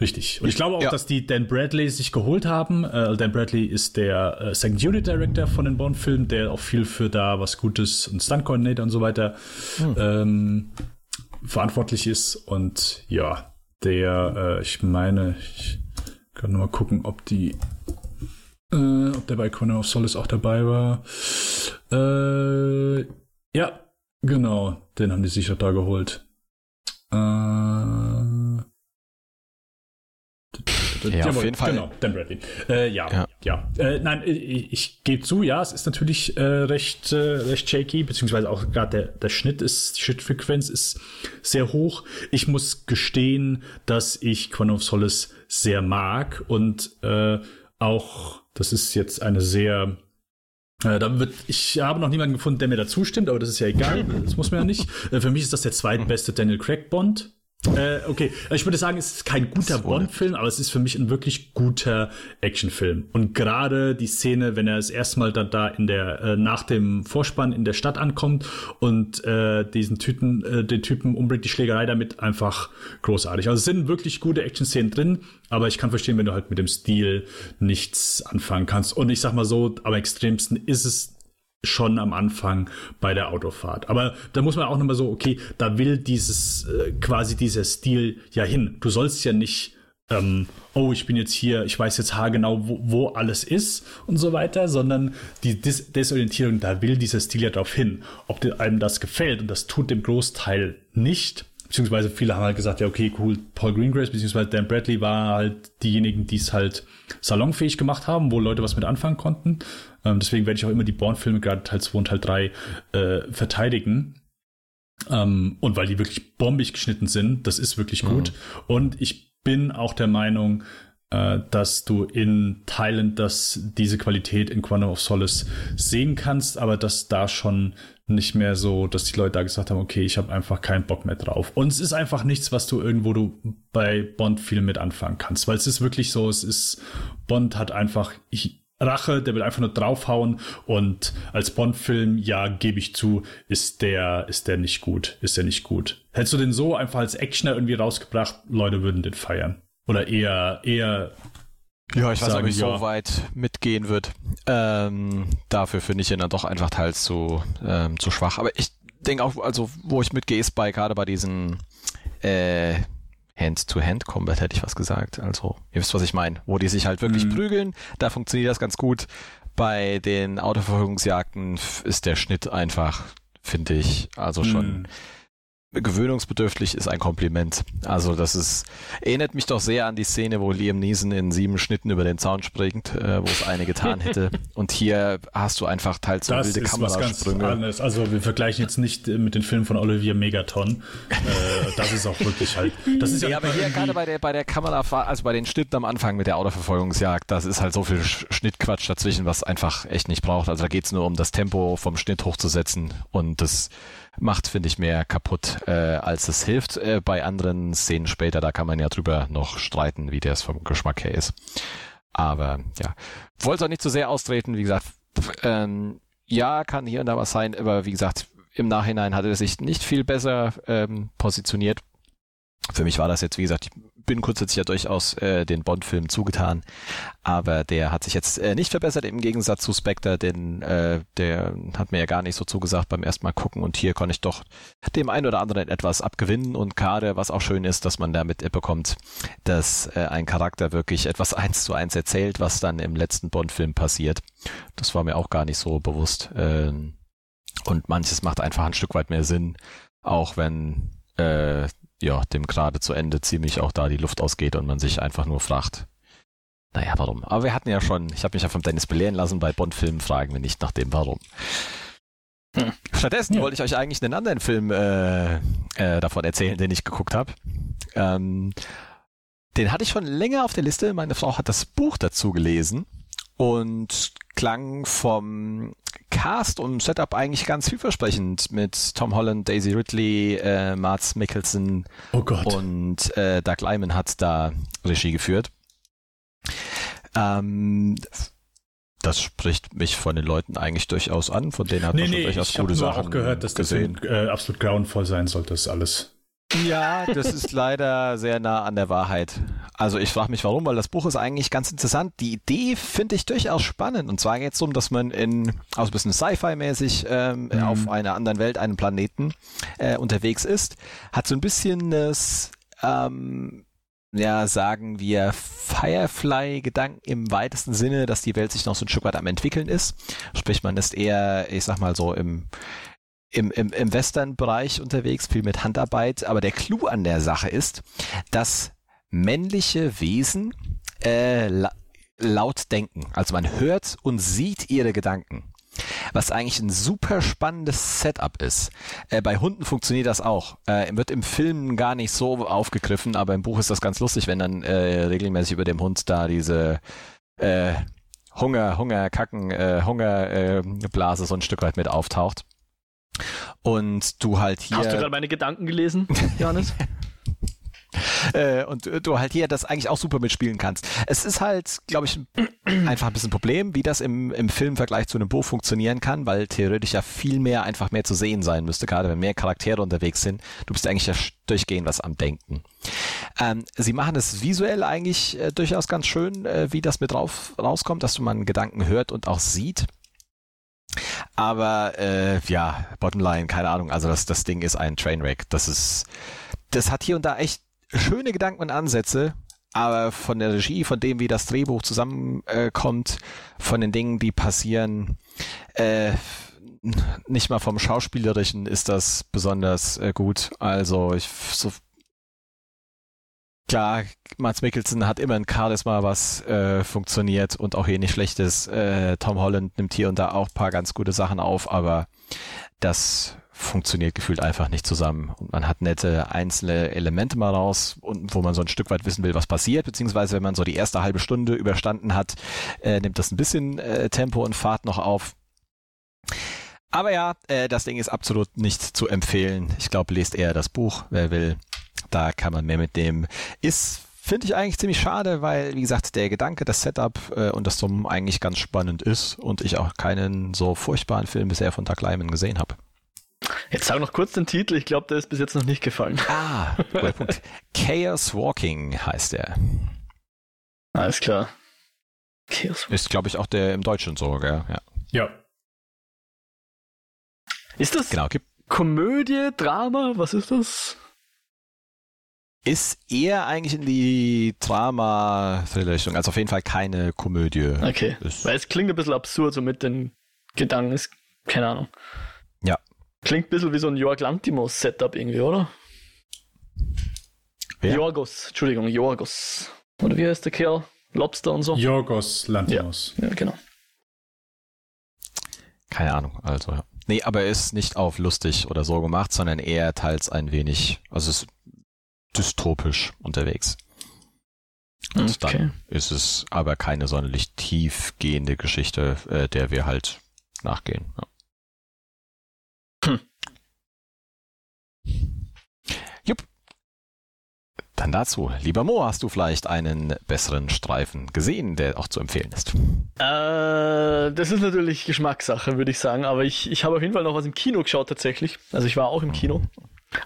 Richtig. Und ich glaube auch, ja. dass die Dan Bradley sich geholt haben. Äh, Dan Bradley ist der äh, Second Unit Director von den Bond-Filmen, der auch viel für da was Gutes und Stunt Coordinator und so weiter hm. ähm, verantwortlich ist. Und ja, der, äh, ich meine, ich kann nur mal gucken, ob die, äh, ob der bei Corner of Solace auch dabei war. Äh, ja, genau, den haben die sich da geholt. Äh, ja, Jawohl, auf jeden Fall. Genau, Dan Bradley. Äh, ja, ja. ja. Äh, nein, ich, ich gebe zu, ja, es ist natürlich äh, recht, äh, recht shaky, beziehungsweise auch gerade der, der Schnitt ist, die Schnittfrequenz ist sehr hoch. Ich muss gestehen, dass ich Quantum of Solace sehr mag und äh, auch, das ist jetzt eine sehr äh, da wird, ich habe noch niemanden gefunden, der mir da zustimmt, aber das ist ja egal. Das muss man ja nicht. Äh, für mich ist das der zweitbeste Daniel Craig Bond. Äh, okay, ich würde sagen, es ist kein guter Bond-Film, aber es ist für mich ein wirklich guter Actionfilm. Und gerade die Szene, wenn er das erste Mal dann da in der äh, nach dem Vorspann in der Stadt ankommt und äh, diesen Typen, äh, den Typen umbringt, die Schlägerei damit einfach großartig. Also es sind wirklich gute Action-Szenen drin, aber ich kann verstehen, wenn du halt mit dem Stil nichts anfangen kannst. Und ich sag mal so, am extremsten ist es schon am Anfang bei der Autofahrt. Aber da muss man auch nochmal so, okay, da will dieses, äh, quasi dieser Stil ja hin. Du sollst ja nicht, ähm, oh, ich bin jetzt hier, ich weiß jetzt haargenau, wo, wo alles ist und so weiter, sondern die Des Desorientierung, da will dieser Stil ja drauf hin. Ob einem das gefällt und das tut dem Großteil nicht, beziehungsweise viele haben halt gesagt, ja, okay, cool, Paul Greengrass, beziehungsweise Dan Bradley war halt diejenigen, die es halt salonfähig gemacht haben, wo Leute was mit anfangen konnten. Ähm, deswegen werde ich auch immer die Bourne-Filme, gerade Teil 2 und Teil 3, äh, verteidigen. Ähm, und weil die wirklich bombig geschnitten sind, das ist wirklich gut. Mhm. Und ich bin auch der Meinung, äh, dass du in Teilen dass diese Qualität in Quantum of Solace sehen kannst, aber dass da schon nicht mehr so, dass die Leute da gesagt haben, okay, ich habe einfach keinen Bock mehr drauf. Und es ist einfach nichts, was du irgendwo du bei Bond viel mit anfangen kannst, weil es ist wirklich so, es ist Bond hat einfach ich, Rache, der will einfach nur draufhauen und als Bond-Film, ja, gebe ich zu, ist der, ist der nicht gut, ist der nicht gut. Hättest du den so einfach als Actioner irgendwie rausgebracht, Leute würden den feiern. Oder eher, eher. Ja, ich weiß nicht, ob ich ja. so weit mitgehen wird. Ähm, dafür finde ich ihn dann doch einfach teils zu, ähm, zu schwach. Aber ich denke auch, also, wo ich mitgehe, ist bei, gerade bei diesen, äh, Hand-to-Hand-Combat, hätte ich was gesagt. Also, ihr wisst, was ich meine. Wo die sich halt wirklich mhm. prügeln, da funktioniert das ganz gut. Bei den Autoverfolgungsjagden ist der Schnitt einfach, finde ich, also schon mhm. Gewöhnungsbedürftig ist ein Kompliment. Also das ist, erinnert mich doch sehr an die Szene, wo Liam Neeson in sieben Schnitten über den Zaun springt, äh, wo es eine getan hätte. Und hier hast du einfach teils so das wilde ist Kamerasprünge. Was ganz anderes. Also wir vergleichen jetzt nicht mit den Filmen von Olivier Megaton. äh, das ist auch wirklich halt. Das ist ja, ja aber hier gerade bei der bei der Kamera, also bei den Schnitten am Anfang mit der Autoverfolgungsjagd, das ist halt so viel Schnittquatsch dazwischen, was einfach echt nicht braucht. Also da geht es nur um das Tempo vom Schnitt hochzusetzen und das macht, finde ich, mehr kaputt, äh, als es hilft. Äh, bei anderen Szenen später, da kann man ja drüber noch streiten, wie der es vom Geschmack her ist. Aber ja, wollte auch nicht zu so sehr austreten, wie gesagt, ähm, ja, kann hier und da was sein, aber wie gesagt, im Nachhinein hat er sich nicht viel besser ähm, positioniert. Für mich war das jetzt, wie gesagt, ich bin grundsätzlich ja durchaus äh, den Bond-Film zugetan, aber der hat sich jetzt äh, nicht verbessert im Gegensatz zu Spectre, denn äh, der hat mir ja gar nicht so zugesagt beim ersten Mal gucken und hier konnte ich doch dem einen oder anderen etwas abgewinnen und gerade, was auch schön ist, dass man damit bekommt, dass äh, ein Charakter wirklich etwas eins zu eins erzählt, was dann im letzten Bond-Film passiert. Das war mir auch gar nicht so bewusst. Äh, und manches macht einfach ein Stück weit mehr Sinn, auch wenn äh, ja, dem gerade zu Ende ziemlich auch da die Luft ausgeht und man sich einfach nur fragt, naja, warum? Aber wir hatten ja schon, ich habe mich ja vom Dennis belehren lassen, bei Bond-Filmen fragen wir nicht nach dem Warum. Hm. Stattdessen ja. wollte ich euch eigentlich einen anderen Film äh, äh, davon erzählen, den ich geguckt habe. Ähm, den hatte ich schon länger auf der Liste. Meine Frau hat das Buch dazu gelesen und klang vom Cast und Setup eigentlich ganz vielversprechend mit Tom Holland, Daisy Ridley, äh, Mats Mikkelsen oh und äh, Doug Lyman hat da Regie geführt. Ähm, das spricht mich von den Leuten eigentlich durchaus an, von denen hat nee, man schon nee, durchaus gute Sachen Ich habe auch gehört, dass gesehen. das äh, absolut grauenvoll sein sollte, das alles. Ja, das ist leider sehr nah an der Wahrheit. Also ich frage mich warum, weil das Buch ist eigentlich ganz interessant. Die Idee finde ich durchaus spannend. Und zwar geht es um, dass man in, also ein bisschen Sci-Fi-mäßig ähm, mhm. auf einer anderen Welt, einem Planeten äh, unterwegs ist. Hat so ein bisschen das, ähm, ja, sagen wir, Firefly-Gedanken im weitesten Sinne, dass die Welt sich noch so ein Stück weit am entwickeln ist. Sprich, man ist eher, ich sag mal so, im im, im, im Western-Bereich unterwegs, viel mit Handarbeit. Aber der Clou an der Sache ist, dass männliche Wesen äh, la laut denken. Also man hört und sieht ihre Gedanken. Was eigentlich ein super spannendes Setup ist. Äh, bei Hunden funktioniert das auch. Äh, wird im Film gar nicht so aufgegriffen, aber im Buch ist das ganz lustig, wenn dann äh, regelmäßig über dem Hund da diese äh, Hunger, Hunger, Kacken, äh, Hungerblase so ein Stück weit mit auftaucht. Und du halt hier. Hast du gerade meine Gedanken gelesen, Johannes? äh, und du halt hier das eigentlich auch super mitspielen kannst. Es ist halt, glaube ich, einfach ein bisschen ein Problem, wie das im, im Filmvergleich zu einem Buch funktionieren kann, weil theoretisch ja viel mehr einfach mehr zu sehen sein müsste, gerade wenn mehr Charaktere unterwegs sind. Du bist eigentlich ja durchgehend was am Denken. Ähm, sie machen es visuell eigentlich äh, durchaus ganz schön, äh, wie das mit drauf rauskommt, dass du mal einen Gedanken hört und auch sieht. Aber äh, ja, Bottomline, keine Ahnung. Also das, das Ding ist ein Trainwreck. Das ist, das hat hier und da echt schöne Gedanken und Ansätze, aber von der Regie, von dem, wie das Drehbuch zusammenkommt, äh, von den Dingen, die passieren, äh, nicht mal vom Schauspielerischen ist das besonders äh, gut. Also ich so klar, Mats Mikkelsen hat immer ein Charisma, was äh, funktioniert und auch hier nicht schlecht ist. Äh, Tom Holland nimmt hier und da auch paar ganz gute Sachen auf, aber das funktioniert gefühlt einfach nicht zusammen. Und man hat nette einzelne Elemente mal raus, und wo man so ein Stück weit wissen will, was passiert, beziehungsweise wenn man so die erste halbe Stunde überstanden hat, äh, nimmt das ein bisschen äh, Tempo und Fahrt noch auf. Aber ja, äh, das Ding ist absolut nicht zu empfehlen. Ich glaube, lest eher das Buch, wer will. Da kann man mehr mitnehmen. Ist Finde ich eigentlich ziemlich schade, weil, wie gesagt, der Gedanke, das Setup äh, und das Drum eigentlich ganz spannend ist und ich auch keinen so furchtbaren Film bisher von Doug Lyman gesehen habe. Jetzt sag noch kurz den Titel, ich glaube, der ist bis jetzt noch nicht gefallen. Ah, guter Punkt. Chaos Walking heißt der. Alles klar. Chaos Walking. Ist, glaube ich, auch der im Deutschen so, gell? Ja. ja. Ist das genau, Komödie, Drama? Was ist das? Ist eher eigentlich in die Drama-Richtung, also auf jeden Fall keine Komödie. Okay. Ist Weil es klingt ein bisschen absurd, so mit den Gedanken, ist, keine Ahnung. Ja. Klingt ein bisschen wie so ein Jörg Lantimos-Setup irgendwie, oder? Wer? Jorgos, Entschuldigung, Jorgos. Oder wie heißt der Kerl? Lobster und so? Jorgos Lantimos. Ja, ja genau. Keine Ahnung, also ja. Nee, aber er ist nicht auf lustig oder so gemacht, sondern eher teils ein wenig, also ist dystopisch unterwegs. Und okay. dann ist es aber keine sonderlich tiefgehende Geschichte, äh, der wir halt nachgehen. Ja. Hm. Jupp. Dann dazu. Lieber Mo, hast du vielleicht einen besseren Streifen gesehen, der auch zu empfehlen ist? Äh, das ist natürlich Geschmackssache, würde ich sagen. Aber ich, ich habe auf jeden Fall noch was im Kino geschaut tatsächlich. Also ich war auch im Kino.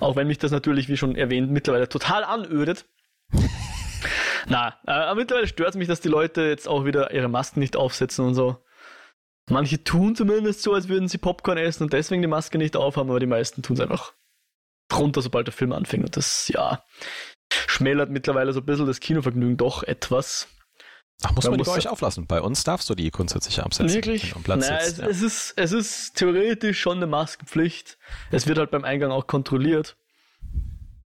Auch wenn mich das natürlich, wie schon erwähnt, mittlerweile total anödet. Na, äh, aber mittlerweile stört es mich, dass die Leute jetzt auch wieder ihre Masken nicht aufsetzen und so. Manche tun zumindest so, als würden sie Popcorn essen und deswegen die Maske nicht aufhaben, aber die meisten tun es einfach runter, sobald der Film anfängt. Und das, ja, schmälert mittlerweile so ein bisschen das Kinovergnügen doch etwas. Ach, muss man, man die bei euch auflassen? Bei uns darfst du die grundsätzlich absetzen. Wirklich? naja, es, ja. es, ist, es ist theoretisch schon eine Maskenpflicht. Es wird halt beim Eingang auch kontrolliert.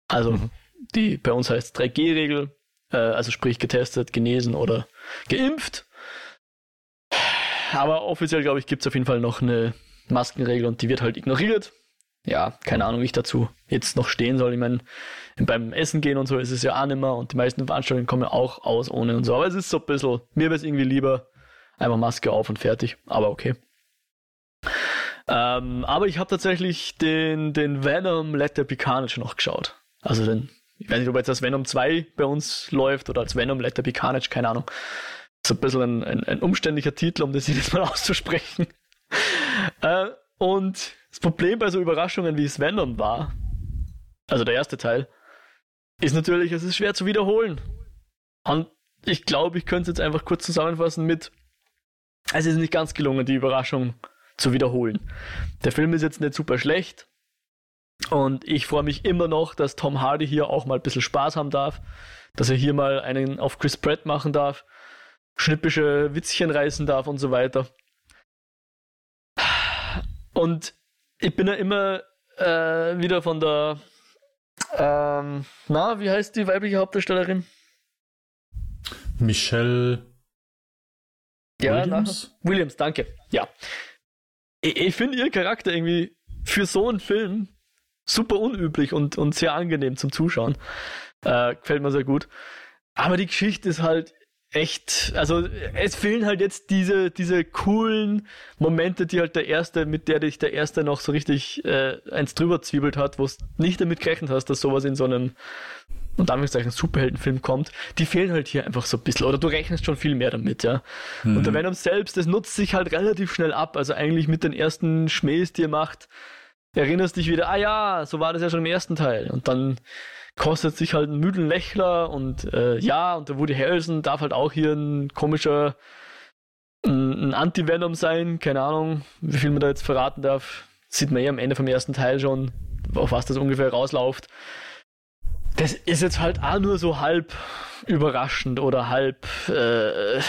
Also, mhm. die bei uns heißt 3G-Regel, äh, also sprich getestet, genesen oder geimpft. Aber offiziell, glaube ich, gibt es auf jeden Fall noch eine Maskenregel und die wird halt ignoriert ja, keine Ahnung, wie ich dazu jetzt noch stehen soll. Ich meine, beim Essen gehen und so ist es ja auch nicht mehr und die meisten Veranstaltungen kommen ja auch aus ohne und so. Aber es ist so ein bisschen, mir wäre es irgendwie lieber, einfach Maske auf und fertig. Aber okay. Ähm, aber ich habe tatsächlich den, den Venom Letter Picanage noch geschaut. Also den, ich weiß nicht, ob jetzt das Venom 2 bei uns läuft oder als Venom Letter Picanage, keine Ahnung. So ein bisschen ein, ein, ein umständlicher Titel, um das jedes Mal auszusprechen. äh, und das Problem bei so Überraschungen wie es Venom war, also der erste Teil, ist natürlich, es ist schwer zu wiederholen. Und ich glaube, ich könnte es jetzt einfach kurz zusammenfassen mit, es ist nicht ganz gelungen, die Überraschung zu wiederholen. Der Film ist jetzt nicht super schlecht. Und ich freue mich immer noch, dass Tom Hardy hier auch mal ein bisschen Spaß haben darf. Dass er hier mal einen auf Chris Pratt machen darf. Schnippische Witzchen reißen darf und so weiter. Und ich bin ja immer äh, wieder von der, ähm, na, wie heißt die weibliche Hauptdarstellerin? Michelle ja, Williams. Na, Williams, danke. Ja. Ich, ich finde ihr Charakter irgendwie für so einen Film super unüblich und, und sehr angenehm zum Zuschauen. Äh, gefällt mir sehr gut. Aber die Geschichte ist halt echt, also es fehlen halt jetzt diese, diese coolen Momente, die halt der erste, mit der dich der erste noch so richtig äh, eins drüber zwiebelt hat, wo es nicht damit gerechnet hast, dass sowas in so einem und Anführungszeichen Superheldenfilm kommt, die fehlen halt hier einfach so ein bisschen. Oder du rechnest schon viel mehr damit, ja. Mhm. Und der Venom selbst, das nutzt sich halt relativ schnell ab. Also eigentlich mit den ersten Schmähs, die er macht, erinnerst dich wieder, ah ja, so war das ja schon im ersten Teil. Und dann kostet sich halt einen müden Lächler und äh, ja, und der Woody Harrelson darf halt auch hier ein komischer ein, Anti-Venom sein, keine Ahnung, wie viel man da jetzt verraten darf. Sieht man ja am Ende vom ersten Teil schon, auf was das ungefähr rauslauft. Das ist jetzt halt auch nur so halb überraschend oder halb äh,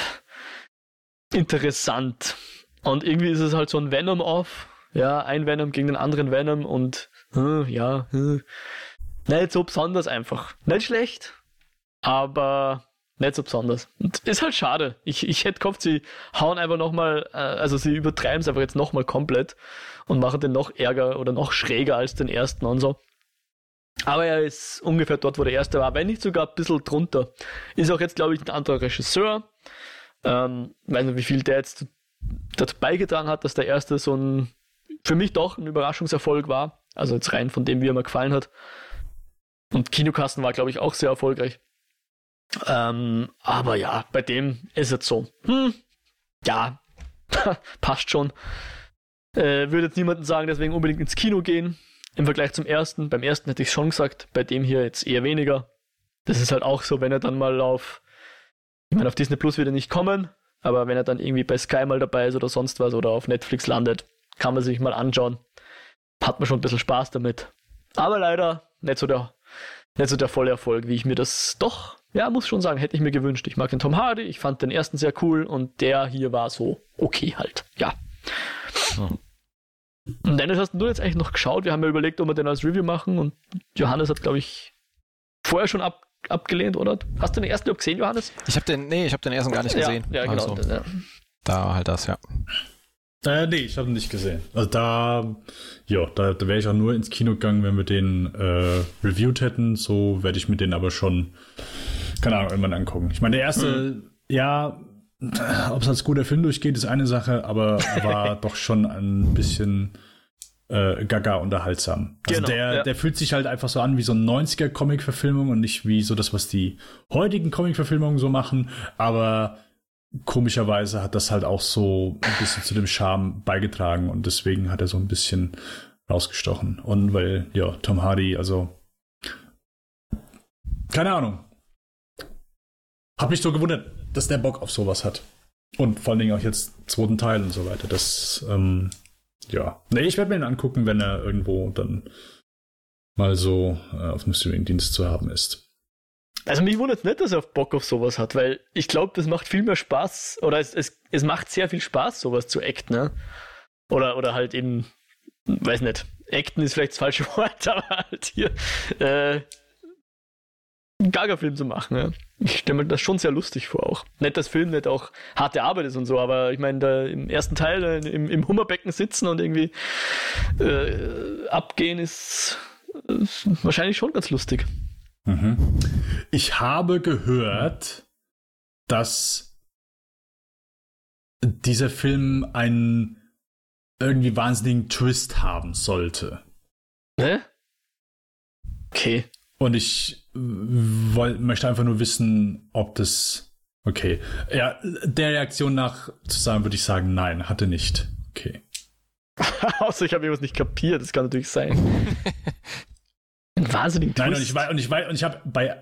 interessant. Und irgendwie ist es halt so ein Venom-Off. Ja, ein Venom gegen den anderen Venom und äh, ja, äh, nicht so besonders einfach. Nicht schlecht, aber nicht so besonders. Und ist halt schade. Ich, ich hätte gehofft, sie hauen einfach nochmal, äh, also sie übertreiben es einfach jetzt nochmal komplett und machen den noch ärger oder noch schräger als den ersten und so. Aber er ist ungefähr dort, wo der erste war, wenn nicht sogar ein bisschen drunter. Ist auch jetzt, glaube ich, ein anderer Regisseur. Ähm, weiß nicht, wie viel der jetzt dazu beigetragen hat, dass der erste so ein, für mich doch ein Überraschungserfolg war. Also jetzt rein von dem, wie er mir gefallen hat. Und Kinokasten war, glaube ich, auch sehr erfolgreich. Ähm, aber ja, bei dem ist es so. Hm, ja, passt schon. Äh, würde jetzt niemanden sagen, deswegen unbedingt ins Kino gehen. Im Vergleich zum ersten. Beim ersten hätte ich schon gesagt, bei dem hier jetzt eher weniger. Das ist halt auch so, wenn er dann mal auf, ich meine, auf Disney Plus wird er nicht kommen, aber wenn er dann irgendwie bei Sky mal dabei ist oder sonst was oder auf Netflix landet, kann man sich mal anschauen. Hat man schon ein bisschen Spaß damit. Aber leider nicht so der nicht so der volle Erfolg, wie ich mir das doch, ja, muss schon sagen, hätte ich mir gewünscht. Ich mag den Tom Hardy, ich fand den ersten sehr cool und der hier war so okay halt. Ja. Und Dennis, hast du jetzt eigentlich noch geschaut? Wir haben ja überlegt, ob wir den als Review machen und Johannes hat, glaube ich, vorher schon ab, abgelehnt, oder? Hast du den ersten überhaupt gesehen, Johannes? Ich habe den, nee, ich habe den ersten gar nicht gesehen. Ja, ja genau. Also, ja. Da halt das, ja. Äh, nee, ich habe ihn nicht gesehen. Also da, ja, da, da wäre ich auch nur ins Kino gegangen, wenn wir den äh, reviewed hätten. So werde ich mir den aber schon, keine Ahnung, irgendwann angucken. Ich meine, der erste, mhm. ja, ob es als guter Film durchgeht, ist eine Sache, aber war doch schon ein bisschen äh, gaga unterhaltsam. Also genau, der, ja. der fühlt sich halt einfach so an wie so ein 90er Comic-Verfilmung und nicht wie so das, was die heutigen Comic-Verfilmungen so machen, aber komischerweise hat das halt auch so ein bisschen zu dem Charme beigetragen und deswegen hat er so ein bisschen rausgestochen. Und weil, ja, Tom Hardy, also keine Ahnung. Hab mich so gewundert, dass der Bock auf sowas hat. Und vor allen Dingen auch jetzt zweiten Teil und so weiter. Das, ähm, ja. Nee, ich werde mir ihn angucken, wenn er irgendwo dann mal so äh, auf dem Streaming-Dienst zu haben ist. Also mich wundert nicht, dass er Bock auf sowas hat, weil ich glaube, das macht viel mehr Spaß oder es, es, es macht sehr viel Spaß, sowas zu acten, ne? Oder, oder halt eben, weiß nicht, acten ist vielleicht das falsche Wort, aber halt hier äh, einen Gaga-Film zu machen, ja. Ich stelle mir das schon sehr lustig vor auch. Nicht, dass Film nicht auch harte Arbeit ist und so, aber ich meine, da im ersten Teil im, im Hummerbecken sitzen und irgendwie äh, abgehen ist, ist wahrscheinlich schon ganz lustig. Mhm. Ich habe gehört, dass dieser Film einen irgendwie wahnsinnigen Twist haben sollte. Ne? Okay. Und ich woll, möchte einfach nur wissen, ob das. Okay. Ja, der Reaktion nach zu sagen, würde ich sagen, nein, hatte nicht. Okay. Außer ich habe irgendwas nicht kapiert, das kann natürlich sein. Ein wahnsinnigen. Nein, und ich weiß, und ich weiß, und ich habe bei,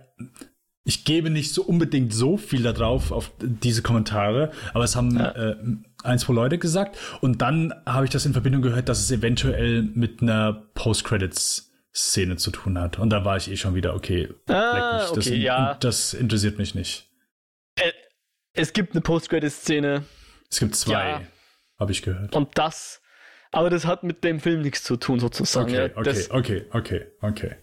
ich gebe nicht so unbedingt so viel darauf auf diese Kommentare, aber es haben ja. äh, ein, zwei Leute gesagt und dann habe ich das in Verbindung gehört, dass es eventuell mit einer Post-Credits-Szene zu tun hat. Und da war ich eh schon wieder, okay, ah, okay das, ja. das interessiert mich nicht. Äh, es gibt eine Post-Credits-Szene. Es gibt zwei, ja. habe ich gehört. Und das, aber das hat mit dem Film nichts zu tun, sozusagen. Okay, ja, okay, okay, okay, okay.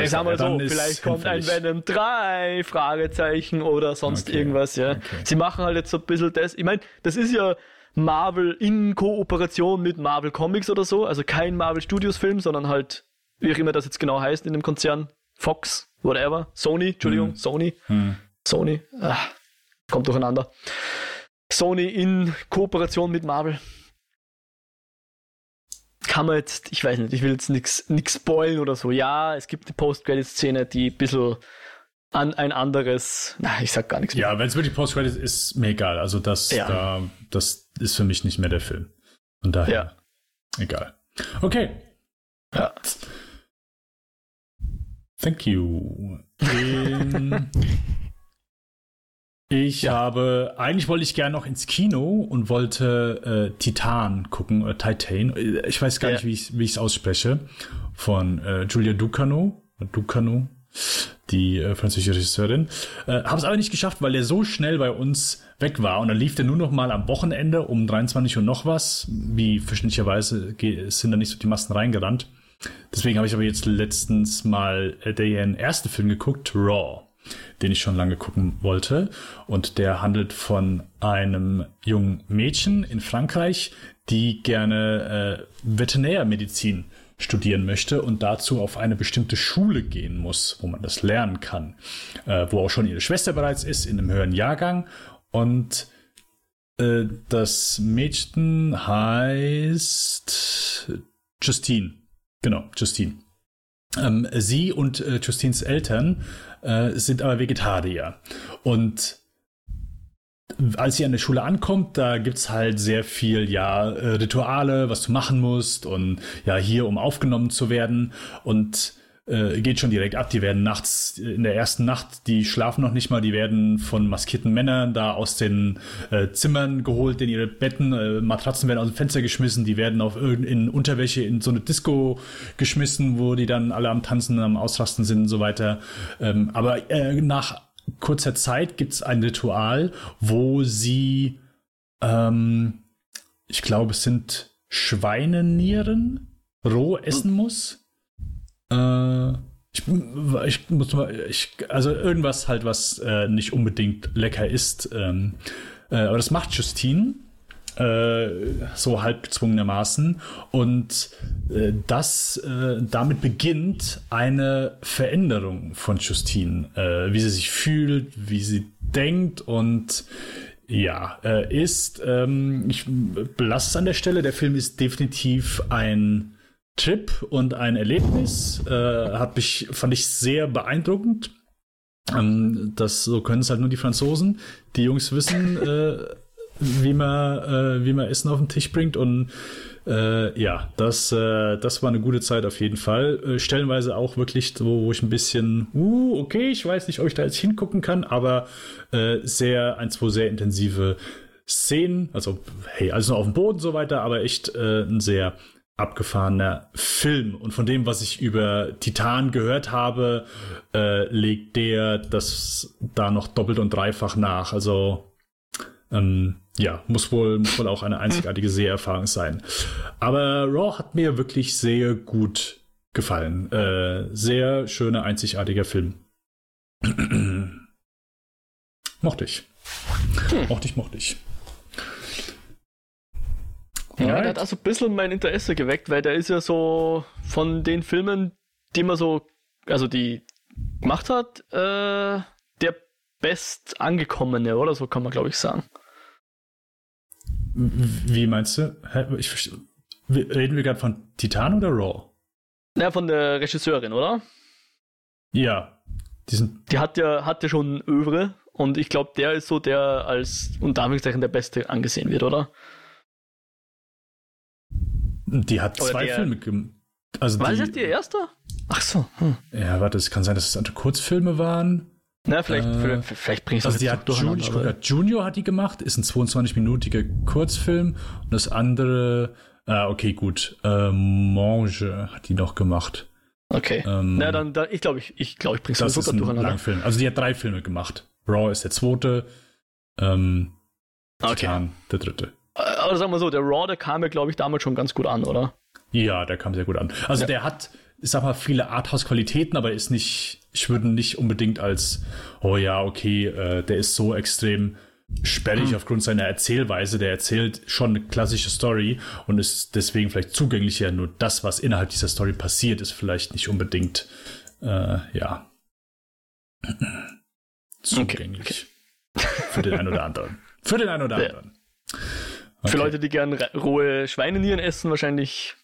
Ich sag mal so, vielleicht kommt ein Venom 3, Fragezeichen oder sonst okay, irgendwas, ja. Okay. Sie machen halt jetzt so ein bisschen das. Ich meine, das ist ja Marvel in Kooperation mit Marvel Comics oder so, also kein Marvel Studios Film, sondern halt, wie auch immer das jetzt genau heißt in dem Konzern, Fox, whatever, Sony, Entschuldigung, hm. Sony, hm. Sony, ah, kommt durcheinander. Sony in Kooperation mit Marvel kann man jetzt, ich weiß nicht, ich will jetzt nichts spoilen oder so. Ja, es gibt eine Post-Credit-Szene, die ein bisschen an ein anderes, na, ich sag gar nichts mehr. Ja, wenn es wirklich Post-Credit ist, ist mir egal. Also das, ja. da, das ist für mich nicht mehr der Film. Von daher, ja. egal. Okay. Ja. Thank you. Ähm, Ich ja. habe, eigentlich wollte ich gerne noch ins Kino und wollte äh, Titan gucken, oder Titan. Ich weiß gar ja. nicht, wie ich es ausspreche. Von äh, Julia Ducano. Ducano, die äh, französische Regisseurin. Äh, habe es aber nicht geschafft, weil der so schnell bei uns weg war. Und dann lief der nur noch mal am Wochenende um 23 Uhr noch was. Wie verständlicherweise sind da nicht so die Massen reingerannt. Deswegen habe ich aber jetzt letztens mal äh, den ersten Film geguckt, Raw den ich schon lange gucken wollte. Und der handelt von einem jungen Mädchen in Frankreich, die gerne äh, Veterinärmedizin studieren möchte und dazu auf eine bestimmte Schule gehen muss, wo man das lernen kann, äh, wo auch schon ihre Schwester bereits ist, in einem höheren Jahrgang. Und äh, das Mädchen heißt Justine. Genau, Justine. Ähm, sie und äh, Justines Eltern äh, sind aber Vegetarier. Und als sie an der Schule ankommt, da gibt es halt sehr viel, ja, äh, Rituale, was du machen musst und ja, hier, um aufgenommen zu werden. Und äh, geht schon direkt ab. Die werden nachts, in der ersten Nacht, die schlafen noch nicht mal, die werden von maskierten Männern da aus den äh, Zimmern geholt, in ihre Betten, äh, Matratzen werden aus dem Fenster geschmissen, die werden auf in Unterwäsche in so eine Disco geschmissen, wo die dann alle am Tanzen, am Ausrasten sind und so weiter. Ähm, aber äh, nach kurzer Zeit gibt es ein Ritual, wo sie, ähm, ich glaube, es sind Schweinenieren roh essen muss. Äh, ich, ich, muss mal, ich, also irgendwas halt, was äh, nicht unbedingt lecker ist. Ähm, äh, aber das macht Justine äh, so halb gezwungenermaßen. Und äh, das, äh, damit beginnt eine Veränderung von Justine, äh, wie sie sich fühlt, wie sie denkt und ja, äh, ist, ähm, ich belasse es an der Stelle, der Film ist definitiv ein Trip und ein Erlebnis. Äh, hat mich, fand ich sehr beeindruckend. Ähm, das, so können es halt nur die Franzosen. Die Jungs wissen, äh, wie man, äh, wie man Essen auf den Tisch bringt und äh, ja, das, äh, das war eine gute Zeit auf jeden Fall. Äh, stellenweise auch wirklich so, wo ich ein bisschen, uh, okay, ich weiß nicht, ob ich da jetzt hingucken kann, aber sehr, ein, zwei sehr intensive Szenen, also hey, alles nur auf dem Boden und so weiter, aber echt äh, ein sehr abgefahrener Film. Und von dem, was ich über Titan gehört habe, äh, legt der das da noch doppelt und dreifach nach. Also ähm, ja, muss wohl, muss wohl auch eine einzigartige Seherfahrung sein. Aber Raw hat mir wirklich sehr gut gefallen. Äh, sehr schöner, einzigartiger Film. mochte ich. Hm. Mochte ich, mochte ich. Ja, der hat also ein bisschen mein Interesse geweckt, weil der ist ja so von den Filmen, die man so, also die gemacht hat, äh, der best angekommene, oder so kann man glaube ich sagen. Wie meinst du? Ich, reden wir gerade von Titan oder Raw? Ja, von der Regisseurin, oder? Ja. Die, die hat ja, hat ja schon Övre und ich glaube, der ist so der als unter Anführungszeichen der Beste angesehen wird, oder? Die hat oder zwei der, Filme gemacht. Also war die, das die erste? Ach so. Hm. Ja, warte, es kann sein, dass es Kurzfilme waren. Na, vielleicht, äh, vielleicht bringst du also die hat Junior, ich guck, Junior hat die gemacht, ist ein 22-minütiger Kurzfilm und das andere, ah, okay, gut, äh, Mange hat die noch gemacht. Okay. Ähm, Na, dann, dann ich glaube, ich, ich, glaub, ich bring's das ist ein Langfilm. Also die hat drei Filme gemacht. Raw ist der zweite, ähm, okay. Titan der dritte. Aber sagen wir so, der Raw, der kam ja, glaube ich, damals schon ganz gut an, oder? Ja, der kam sehr gut an. Also ja. der hat, ich sag mal, viele Arthouse-Qualitäten, aber ist nicht, ich würde nicht unbedingt als, oh ja, okay, äh, der ist so extrem sperrig hm. aufgrund seiner Erzählweise. Der erzählt schon eine klassische Story und ist deswegen vielleicht zugänglicher. Nur das, was innerhalb dieser Story passiert, ist vielleicht nicht unbedingt, äh, ja, zugänglich. Okay, okay. Für den einen oder anderen. Für den einen oder anderen. Okay. Für Leute, die gern rohe Schweinenieren essen, wahrscheinlich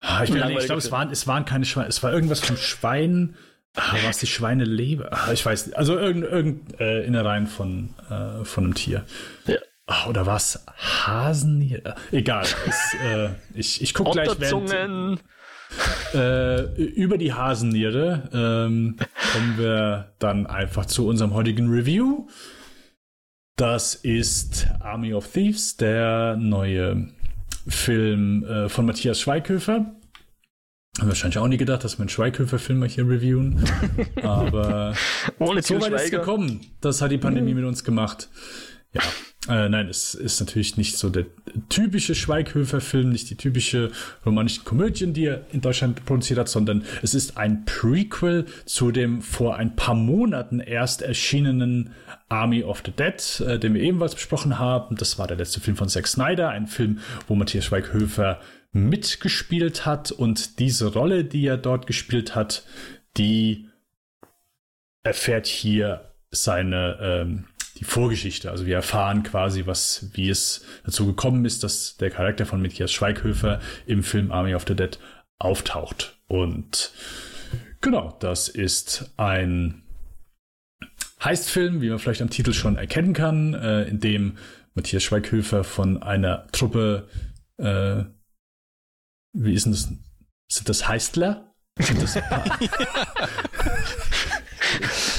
Ah, ich, ich glaube, es waren, es waren keine Schweine, es war irgendwas vom Schwein. Ah, war es die Schweineleber? Ah, ich weiß nicht. Also irgendein irgend, äh, Innereien von, äh, von einem Tier. Ja. Ah, oder war es Hasen? Egal. Es, äh, ich ich gucke gleich, während, äh, über die Hasenniere ähm, kommen wir dann einfach zu unserem heutigen Review. Das ist Army of Thieves, der neue Film äh, von Matthias Schweighöfer. Haben wahrscheinlich auch nie gedacht, dass wir einen Schweighöfer-Film mal hier reviewen. Aber Ohne so weit ist es gekommen. Das hat die Pandemie mit uns gemacht. Ja, äh, nein, es ist natürlich nicht so der typische Schweighöfer-Film, nicht die typische romanische Komödien, die er in Deutschland produziert hat, sondern es ist ein Prequel zu dem vor ein paar Monaten erst erschienenen Army of the Dead, äh, den wir ebenfalls besprochen haben. Das war der letzte Film von Zack Snyder, ein Film, wo Matthias Schweighöfer mitgespielt hat und diese Rolle, die er dort gespielt hat, die erfährt hier seine ähm, die Vorgeschichte. Also wir erfahren quasi, was, wie es dazu gekommen ist, dass der Charakter von Matthias Schweighöfer im Film Army of the Dead auftaucht. Und genau, das ist ein Heistfilm, wie man vielleicht am Titel schon erkennen kann, äh, in dem Matthias Schweighöfer von einer Truppe, äh, wie ist denn das? Sind das Heistler? Sind das,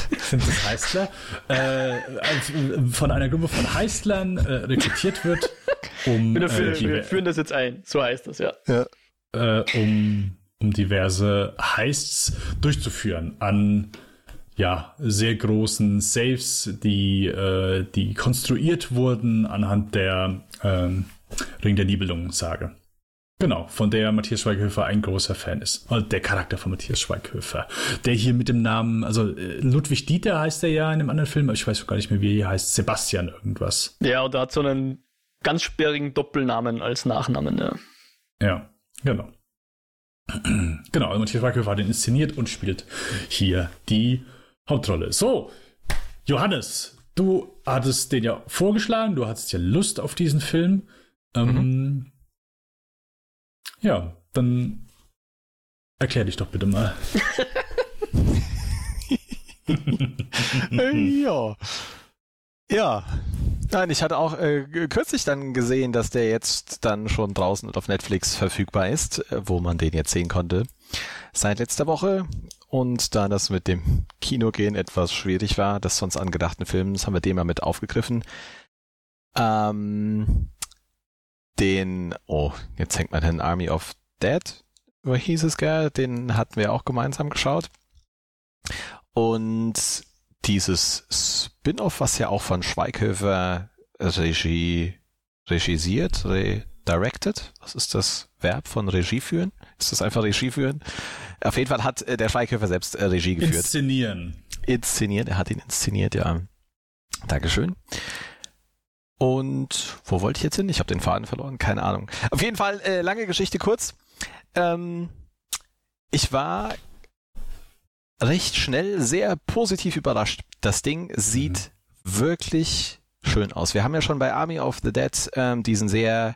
sind das Heistler? Äh, von einer Gruppe von Heistlern äh, rekrutiert wird, um. Wir, äh, wir führen das jetzt ein, so heißt das, ja. ja. Äh, um, um diverse Heists durchzuführen an ja, sehr großen Safes, die, äh, die konstruiert wurden anhand der ähm, Ring der Nibelungen sage. Genau, von der Matthias Schweighöfer ein großer Fan ist. Also der Charakter von Matthias Schweighöfer. Der hier mit dem Namen, also äh, Ludwig Dieter heißt er ja in einem anderen Film, aber ich weiß gar nicht mehr, wie er heißt. Sebastian irgendwas. Ja, und er hat so einen ganz sperrigen Doppelnamen als Nachnamen, ja. Ja, genau. genau, also Matthias Schweighöfer hat ihn inszeniert und spielt hier die Hauptrolle. So, Johannes, du hattest den ja vorgeschlagen, du hattest ja Lust auf diesen Film. Ähm, mhm. Ja, dann erklär dich doch bitte mal. ja. Ja. Nein, ich hatte auch äh, kürzlich dann gesehen, dass der jetzt dann schon draußen auf Netflix verfügbar ist, äh, wo man den jetzt sehen konnte. Seit letzter Woche. Und da das mit dem Kinogehen etwas schwierig war, des sonst angedachten Films, haben wir den mal mit aufgegriffen. Ähm, den, oh, jetzt hängt man hin, Army of Dead, wo hieß es, gell? Den hatten wir auch gemeinsam geschaut. Und dieses Spin-off, was ja auch von Schweighöfer Regie, regisiert, redirected, was ist das Verb von Regie führen? Ist das einfach Regie führen? Auf jeden Fall hat äh, der Schweighöfer selbst äh, Regie geführt. Inszenieren. Inszeniert, er hat ihn inszeniert, ja. Dankeschön. Und wo wollte ich jetzt hin? Ich habe den Faden verloren, keine Ahnung. Auf jeden Fall, äh, lange Geschichte kurz. Ähm, ich war recht schnell sehr positiv überrascht. Das Ding sieht mhm. wirklich schön aus. Wir haben ja schon bei Army of the Dead ähm, diesen sehr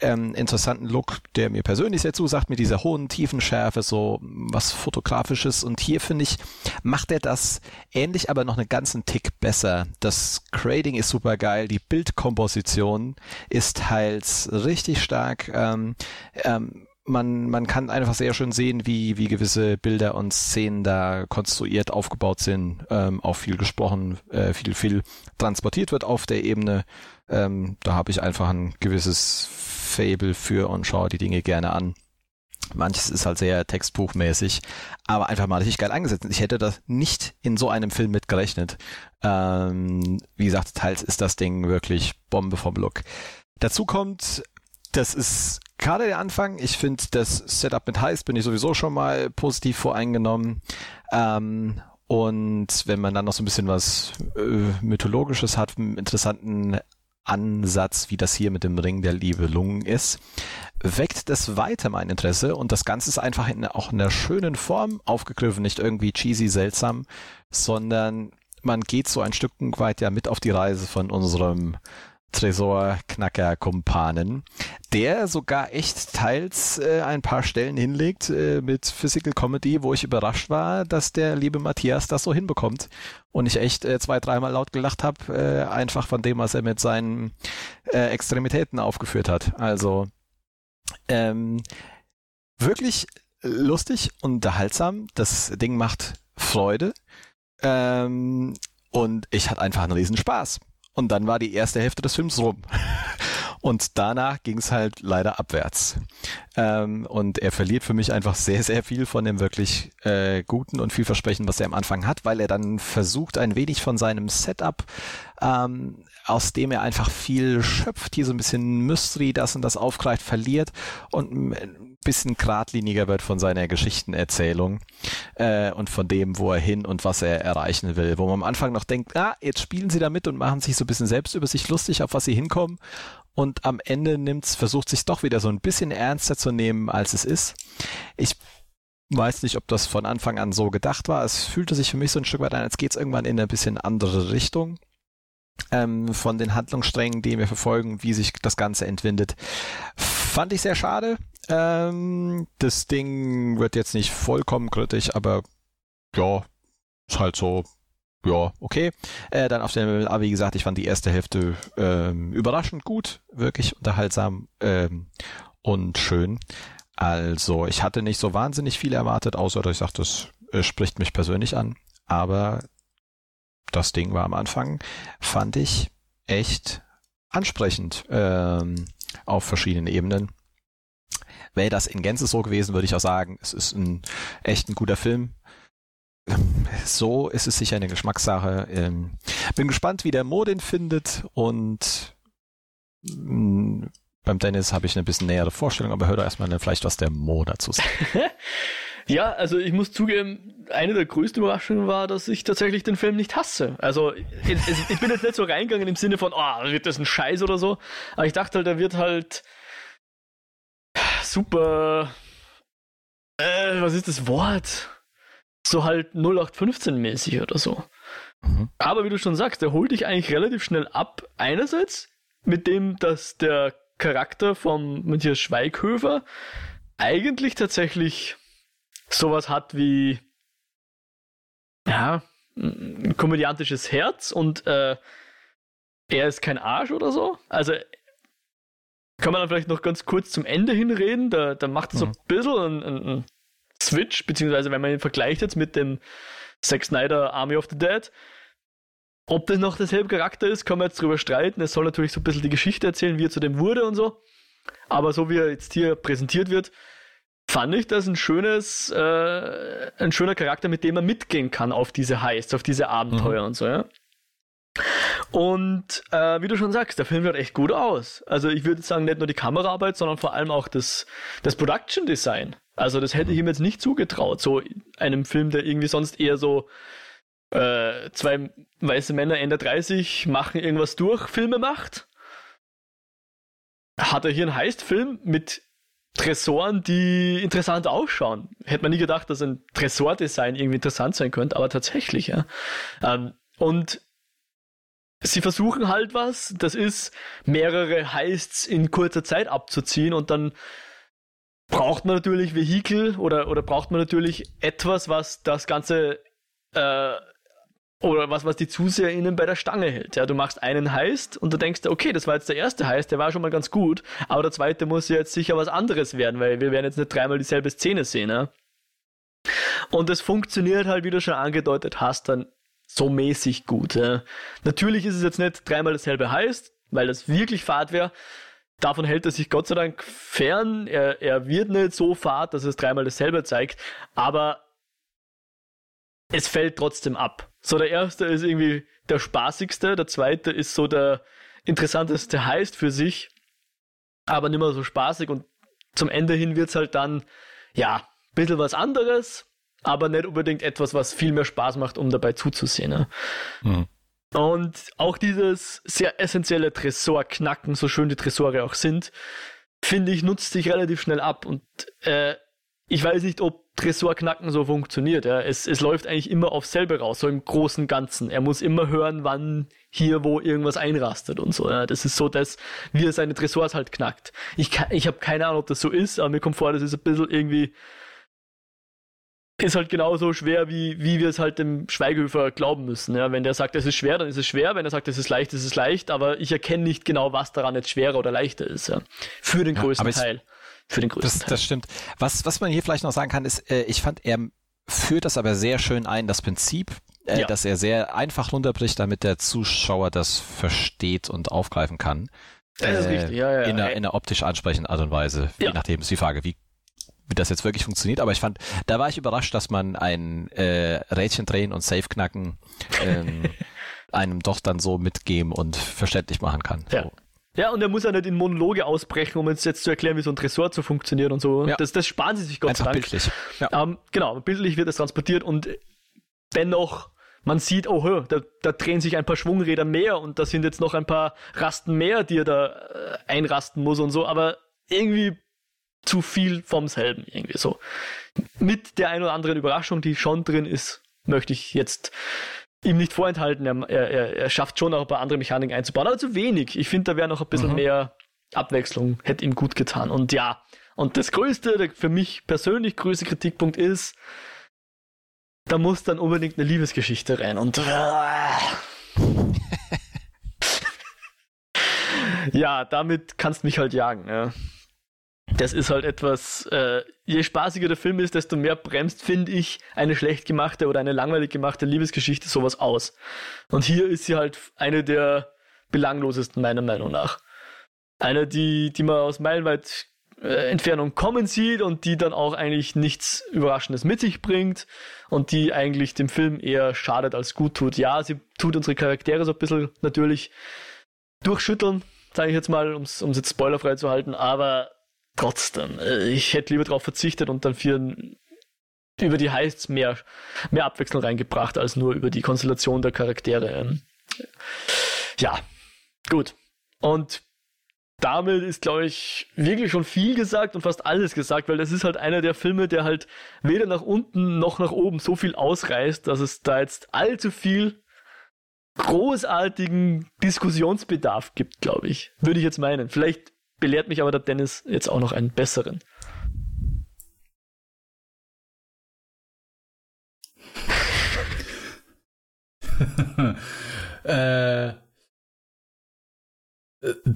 ähm, interessanten Look, der mir persönlich sehr zusagt, mit dieser hohen Tiefenschärfe, so was Fotografisches. Und hier finde ich, macht er das ähnlich, aber noch einen ganzen Tick besser. Das Grading ist super geil, die Bildkomposition ist teils richtig stark. Ähm, ähm, man, man kann einfach sehr schön sehen, wie, wie gewisse Bilder und Szenen da konstruiert, aufgebaut sind, ähm, auch viel gesprochen, äh, viel, viel transportiert wird auf der Ebene. Ähm, da habe ich einfach ein gewisses Fable für und schaue die Dinge gerne an. Manches ist halt sehr textbuchmäßig, aber einfach mal richtig geil eingesetzt. Ich hätte das nicht in so einem Film mitgerechnet. Ähm, wie gesagt, teils ist das Ding wirklich Bombe vom Look. Dazu kommt, das ist gerade der Anfang. Ich finde das Setup mit Heist bin ich sowieso schon mal positiv voreingenommen. Ähm, und wenn man dann noch so ein bisschen was äh, Mythologisches hat, einen interessanten Ansatz, wie das hier mit dem Ring der Liebe ist, weckt das weiter mein Interesse und das Ganze ist einfach in, auch in einer schönen Form aufgegriffen, nicht irgendwie cheesy seltsam, sondern man geht so ein Stück weit ja mit auf die Reise von unserem Tresor-Knacker-Kumpanen, der sogar echt teils äh, ein paar Stellen hinlegt äh, mit Physical Comedy, wo ich überrascht war, dass der liebe Matthias das so hinbekommt. Und ich echt äh, zwei, dreimal laut gelacht habe, äh, einfach von dem, was er mit seinen äh, Extremitäten aufgeführt hat. Also ähm, wirklich lustig, unterhaltsam. Das Ding macht Freude. Ähm, und ich hatte einfach einen Riesenspaß. Und dann war die erste Hälfte des Films rum. Und danach ging es halt leider abwärts. Ähm, und er verliert für mich einfach sehr, sehr viel von dem wirklich äh, Guten und vielversprechen, was er am Anfang hat, weil er dann versucht, ein wenig von seinem Setup, ähm, aus dem er einfach viel schöpft, hier so ein bisschen Mystery, das und das aufgreift, verliert und ein bisschen geradliniger wird von seiner Geschichtenerzählung äh, und von dem, wo er hin und was er erreichen will. Wo man am Anfang noch denkt, ah, jetzt spielen sie damit und machen sich so ein bisschen selbst über sich lustig, auf was sie hinkommen und am Ende nimmt's, versucht sich doch wieder so ein bisschen ernster zu nehmen, als es ist. Ich weiß nicht, ob das von Anfang an so gedacht war. Es fühlte sich für mich so ein Stück weit an, als geht's irgendwann in eine bisschen andere Richtung. Ähm, von den Handlungssträngen, die wir verfolgen, wie sich das Ganze entwindet. Fand ich sehr schade. Ähm, das Ding wird jetzt nicht vollkommen kritisch, aber ja, ist halt so ja, okay. Äh, dann auf dem Level A, wie gesagt, ich fand die erste Hälfte ähm, überraschend gut, wirklich unterhaltsam ähm, und schön. Also, ich hatte nicht so wahnsinnig viel erwartet, außer dass ich sagte, das äh, spricht mich persönlich an. Aber das Ding war am Anfang, fand ich echt ansprechend ähm, auf verschiedenen Ebenen. Wäre das in Gänze so gewesen, würde ich auch sagen, es ist ein echt ein guter Film so ist es sicher eine Geschmackssache. Ähm, bin gespannt, wie der Modin findet und mm, beim Dennis habe ich eine bisschen nähere Vorstellung, aber hör doch erstmal vielleicht, was der Mo dazu sagt. ja, also ich muss zugeben, eine der größten Überraschungen war, dass ich tatsächlich den Film nicht hasse. Also ich, ich bin jetzt nicht so reingegangen im Sinne von, oh, wird das ein Scheiß oder so, aber ich dachte halt, er wird halt super, äh, was ist das Wort? So halt 0815 mäßig oder so. Mhm. Aber wie du schon sagst, der holt dich eigentlich relativ schnell ab. Einerseits mit dem, dass der Charakter vom Matthias Schweighöfer eigentlich tatsächlich sowas hat wie ja, ein komödiantisches Herz und äh, er ist kein Arsch oder so. Also kann man dann vielleicht noch ganz kurz zum Ende hinreden. Da, da macht so mhm. ein bisschen einen, einen Switch, beziehungsweise wenn man ihn vergleicht jetzt mit dem Zack Snyder Army of the Dead, ob das noch derselbe Charakter ist, kann man jetzt drüber streiten. Es soll natürlich so ein bisschen die Geschichte erzählen, wie er zu dem wurde und so. Aber so wie er jetzt hier präsentiert wird, fand ich das ein schönes, äh, ein schöner Charakter, mit dem man mitgehen kann auf diese Heists, auf diese Abenteuer mhm. und so, ja. Und äh, wie du schon sagst, der Film schaut echt gut aus. Also ich würde sagen, nicht nur die Kameraarbeit, sondern vor allem auch das, das Production Design. Also das hätte ich ihm jetzt nicht zugetraut, so einem Film, der irgendwie sonst eher so äh, zwei weiße Männer Ende 30 machen irgendwas durch, Filme macht. Hat er hier einen Heist-Film mit Tresoren, die interessant ausschauen. Hätte man nie gedacht, dass ein Tresordesign irgendwie interessant sein könnte, aber tatsächlich, ja. Ähm, und sie versuchen halt was, das ist mehrere Heists in kurzer Zeit abzuziehen und dann braucht man natürlich Vehikel oder, oder braucht man natürlich etwas, was das Ganze äh, oder was, was die ZuseherInnen bei der Stange hält. Ja, du machst einen Heist und du denkst, okay, das war jetzt der erste Heist, der war schon mal ganz gut, aber der zweite muss jetzt sicher was anderes werden, weil wir werden jetzt nicht dreimal dieselbe Szene sehen. Ja? Und es funktioniert halt, wie du schon angedeutet hast, dann so mäßig gut. Ja? Natürlich ist es jetzt nicht dreimal dasselbe Heist, weil das wirklich Fahrt wäre. Davon hält er sich Gott sei Dank fern. Er, er wird nicht so fad, dass es dreimal dasselbe zeigt, aber es fällt trotzdem ab. So, der erste ist irgendwie der spaßigste, der zweite ist so der interessanteste heißt für sich, aber nicht mehr so spaßig und zum Ende hin wird es halt dann, ja, ein bisschen was anderes, aber nicht unbedingt etwas, was viel mehr Spaß macht, um dabei zuzusehen. Ne? Mhm. Und auch dieses sehr essentielle Tresorknacken, so schön die Tresore auch sind, finde ich, nutzt sich relativ schnell ab. Und äh, ich weiß nicht, ob Tresorknacken so funktioniert. Ja. Es, es läuft eigentlich immer auf selber raus, so im großen Ganzen. Er muss immer hören, wann hier wo irgendwas einrastet und so. Ja. Das ist so das, wie er seine Tresors halt knackt. Ich, ich habe keine Ahnung, ob das so ist, aber mir kommt vor, das ist ein bisschen irgendwie ist halt genauso schwer, wie, wie wir es halt dem Schweigehöfer glauben müssen. Ja, wenn der sagt, es ist schwer, dann ist es schwer. Wenn er sagt, es ist leicht, ist es leicht. Aber ich erkenne nicht genau, was daran jetzt schwerer oder leichter ist. Ja. Für den größten ja, Teil für den größten das, Teil. Das stimmt. Was, was man hier vielleicht noch sagen kann, ist, äh, ich fand, er führt das aber sehr schön ein, das Prinzip, äh, ja. dass er sehr einfach runterbricht, damit der Zuschauer das versteht und aufgreifen kann. Das ist äh, richtig, ja, ja. In einer, in einer optisch ansprechenden Art und Weise. Je nachdem ist die Frage, wie wie das jetzt wirklich funktioniert, aber ich fand, da war ich überrascht, dass man ein äh, Rädchen drehen und Safe knacken ähm, einem doch dann so mitgeben und verständlich machen kann. Ja. So. Ja, und er muss ja nicht in Monologe ausbrechen, um uns jetzt zu erklären, wie so ein Tresor zu funktionieren und so. Ja. Das, das sparen sie sich Gott sei Dank. bildlich. Ja. Ähm, genau, bildlich wird es transportiert und dennoch, man sieht, oh, da, da drehen sich ein paar Schwungräder mehr und da sind jetzt noch ein paar Rasten mehr, die er da äh, einrasten muss und so, aber irgendwie zu viel vom selben, irgendwie so. Mit der ein oder anderen Überraschung, die schon drin ist, möchte ich jetzt ihm nicht vorenthalten. Er, er, er schafft schon auch ein paar andere Mechaniken einzubauen, aber zu wenig. Ich finde, da wäre noch ein bisschen mhm. mehr Abwechslung, hätte ihm gut getan. Und ja, und das größte, der für mich persönlich größte Kritikpunkt ist, da muss dann unbedingt eine Liebesgeschichte rein. Und ja, damit kannst du mich halt jagen. Ja das ist halt etwas, äh, je spaßiger der Film ist, desto mehr bremst, finde ich, eine schlecht gemachte oder eine langweilig gemachte Liebesgeschichte sowas aus. Und hier ist sie halt eine der belanglosesten, meiner Meinung nach. Eine, die, die man aus meilenweit äh, Entfernung kommen sieht und die dann auch eigentlich nichts Überraschendes mit sich bringt und die eigentlich dem Film eher schadet als gut tut. Ja, sie tut unsere Charaktere so ein bisschen natürlich durchschütteln, sage ich jetzt mal, um es jetzt spoilerfrei zu halten, aber trotzdem, äh, ich hätte lieber darauf verzichtet und dann für über die Heists mehr, mehr Abwechslung reingebracht, als nur über die Konstellation der Charaktere. Ähm, ja, gut. Und damit ist, glaube ich, wirklich schon viel gesagt und fast alles gesagt, weil das ist halt einer der Filme, der halt weder nach unten noch nach oben so viel ausreißt, dass es da jetzt allzu viel großartigen Diskussionsbedarf gibt, glaube ich. Würde ich jetzt meinen. Vielleicht belehrt mich aber der Dennis jetzt auch noch einen besseren. äh,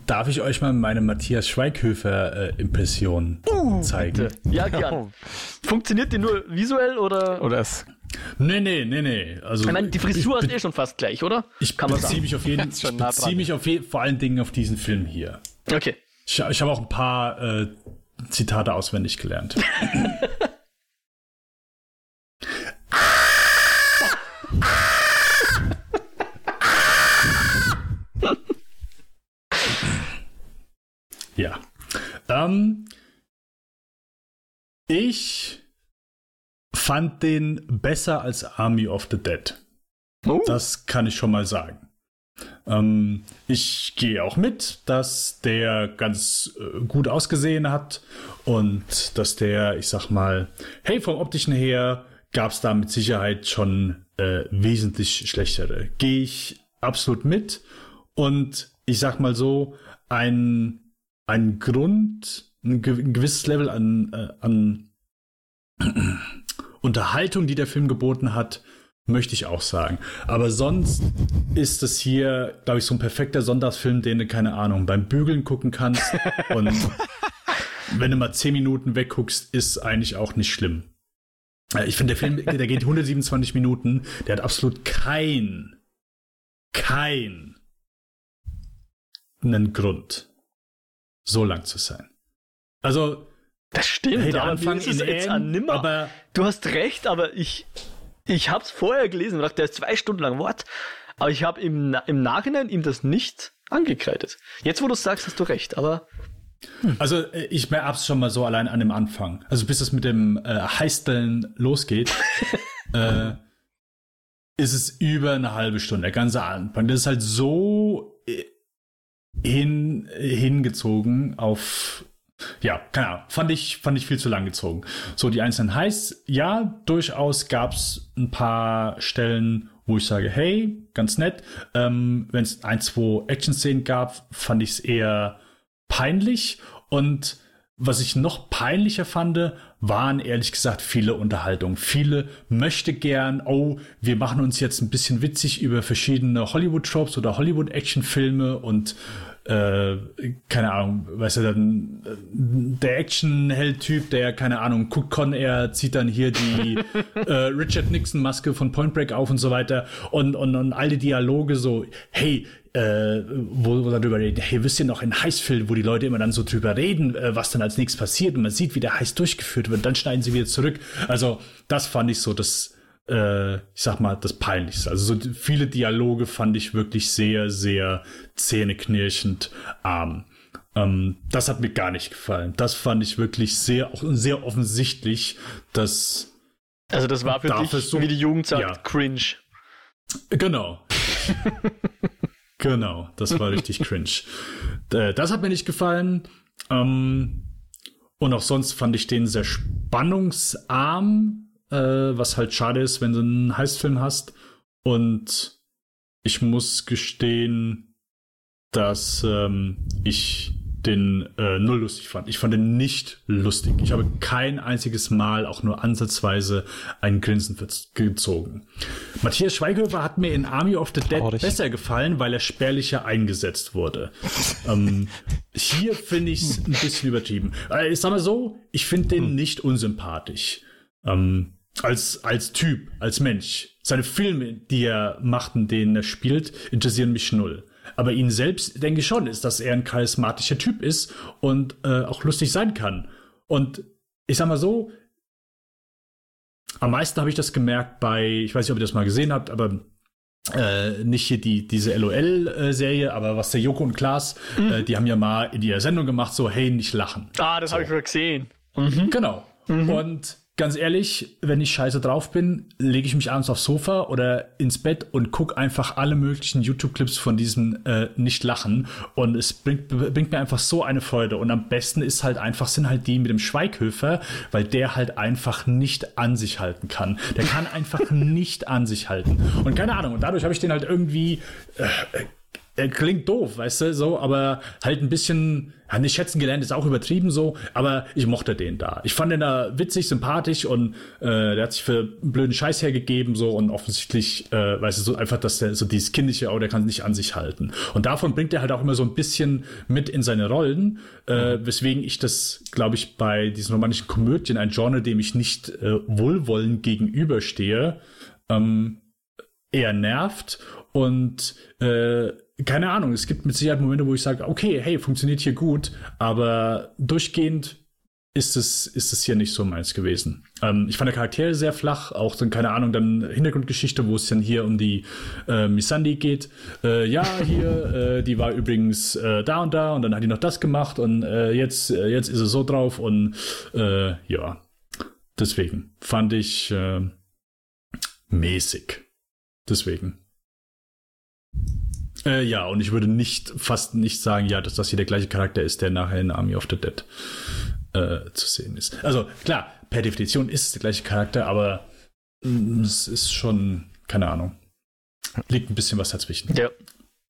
Darf ich euch mal meine Matthias Schweighöfer-Impression äh, uh, zeigen? Bitte. Ja, gern. Funktioniert die nur visuell oder? Oder es. Nee, nee, nee, nee. Also, ich meine, die Frisur ist eh schon fast gleich, oder? Ich Kann beziehe mich auf jeden Fall nah vor allen Dingen auf diesen Film hier. Okay. Ich, ich habe auch ein paar äh, Zitate auswendig gelernt. Ja. Ähm, ich fand den besser als Army of the Dead. Oh. Das kann ich schon mal sagen. Ähm, ich gehe auch mit, dass der ganz äh, gut ausgesehen hat und dass der, ich sag mal, hey, vom optischen her gab es da mit Sicherheit schon äh, wesentlich schlechtere. Gehe ich absolut mit und ich sag mal so, ein ein Grund, ein, gewisses Level an, äh, an Unterhaltung, die der Film geboten hat, möchte ich auch sagen. Aber sonst ist es hier, glaube ich, so ein perfekter Sonntagsfilm, den du, keine Ahnung, beim Bügeln gucken kannst. und wenn du mal zehn Minuten wegguckst, ist eigentlich auch nicht schlimm. Äh, ich finde, der Film, der geht 127 Minuten, der hat absolut kein, kein, einen Grund so lang zu sein. Also. Das stimmt, hey, der aber Anfang ist jetzt an nimmer. Aber du hast recht, aber ich, ich hab's vorher gelesen und dachte, der ist zwei Stunden lang Wort. Aber ich habe im, im Nachhinein ihm das nicht angekreidet. Jetzt, wo du sagst, hast du recht, aber. Hm. Also äh, ich hab's schon mal so allein an dem Anfang. Also bis es mit dem äh, Heisteln losgeht, äh, ist es über eine halbe Stunde, der ganze Anfang. Das ist halt so äh, hin, hingezogen auf ja, keine Ahnung. Fand ich, fand ich viel zu lang gezogen. So, die einzelnen Heiß, ja, durchaus gab es ein paar Stellen, wo ich sage, hey, ganz nett. Ähm, Wenn es ein, zwei Action-Szenen gab, fand ich es eher peinlich. Und was ich noch peinlicher fand, waren ehrlich gesagt viele Unterhaltungen. Viele möchte gern, oh, wir machen uns jetzt ein bisschen witzig über verschiedene Hollywood-Tropes oder Hollywood-Action-Filme und äh, keine Ahnung, weißt du, dann äh, der Action-Held-Typ, der, keine Ahnung, guckt Con Air, zieht dann hier die äh, Richard Nixon-Maske von Point Break auf und so weiter und, und, und all die Dialoge so, hey, äh, wo, wo darüber reden, hey, wisst ihr noch in Heißfilmen, wo die Leute immer dann so drüber reden, äh, was dann als nächstes passiert und man sieht, wie der Heiß durchgeführt wird, dann schneiden sie wieder zurück. Also, das fand ich so das, äh, ich sag mal, das Peinlichste. Also so viele Dialoge fand ich wirklich sehr, sehr zähneknirschend arm. Ähm, das hat mir gar nicht gefallen. Das fand ich wirklich sehr, auch sehr offensichtlich, dass. Also das war für dich, so, wie die Jugend sagt, ja. cringe. Genau. genau, das war richtig cringe. Äh, das hat mir nicht gefallen. Ähm, und auch sonst fand ich den sehr spannungsarm äh, was halt schade ist, wenn du einen Heistfilm hast. Und ich muss gestehen, dass ähm, ich den äh, null lustig fand. Ich fand den nicht lustig. Ich habe kein einziges Mal auch nur ansatzweise einen Grinsen gezogen. Matthias Schweighöfer hat mir in Army of the Dead Traurig. besser gefallen, weil er spärlicher eingesetzt wurde. ähm, hier finde ich es ein bisschen übertrieben. Äh, ich sag mal so, ich finde den hm. nicht unsympathisch. Ähm, als, als Typ, als Mensch. Seine Filme, die er macht und denen er spielt, interessieren mich null. Aber ihn selbst denke ich schon, ist, dass er ein charismatischer Typ ist und äh, auch lustig sein kann. Und ich sag mal so, am meisten habe ich das gemerkt bei, ich weiß nicht, ob ihr das mal gesehen habt, aber äh, nicht hier die, diese LOL-Serie, aber was der Joko und Klaas, mhm. äh, die haben ja mal in ihrer Sendung gemacht, so, hey, nicht lachen. Ah, das so. habe ich schon gesehen. Mhm. Genau. Mhm. Und ganz ehrlich, wenn ich scheiße drauf bin, lege ich mich abends aufs Sofa oder ins Bett und gucke einfach alle möglichen YouTube-Clips von diesem äh, Nicht-Lachen. Und es bringt, bringt mir einfach so eine Freude. Und am besten ist halt einfach, sind halt die mit dem Schweighöfer, weil der halt einfach nicht an sich halten kann. Der kann einfach nicht an sich halten. Und keine Ahnung, und dadurch habe ich den halt irgendwie. Äh, klingt doof, weißt du, so, aber halt ein bisschen, ja, nicht schätzen gelernt ist auch übertrieben so, aber ich mochte den da. Ich fand den da witzig, sympathisch und äh, der hat sich für einen blöden Scheiß hergegeben so und offensichtlich, äh, weißt du, so einfach, dass der so dieses kindliche, oh, der kann nicht an sich halten. Und davon bringt er halt auch immer so ein bisschen mit in seine Rollen, äh, weswegen ich das, glaube ich, bei diesen romantischen Komödien, ein Genre, dem ich nicht äh, wohlwollend gegenüberstehe, ähm, eher nervt und äh, keine Ahnung, es gibt mit Sicherheit Momente, wo ich sage, okay, hey, funktioniert hier gut, aber durchgehend ist es, ist es hier nicht so meins gewesen. Ähm, ich fand der Charaktere sehr flach, auch dann, keine Ahnung, dann Hintergrundgeschichte, wo es dann hier um die äh, Missandi geht. Äh, ja, hier, äh, die war übrigens äh, da und da und dann hat die noch das gemacht und äh, jetzt, äh, jetzt ist es so drauf und äh, ja, deswegen fand ich äh, mäßig. Deswegen. Äh, ja, und ich würde nicht, fast nicht sagen, ja, dass das hier der gleiche Charakter ist, der nachher in Army of the Dead äh, zu sehen ist. Also klar, per Definition ist es der gleiche Charakter, aber mm, es ist schon, keine Ahnung, liegt ein bisschen was dazwischen. Ja.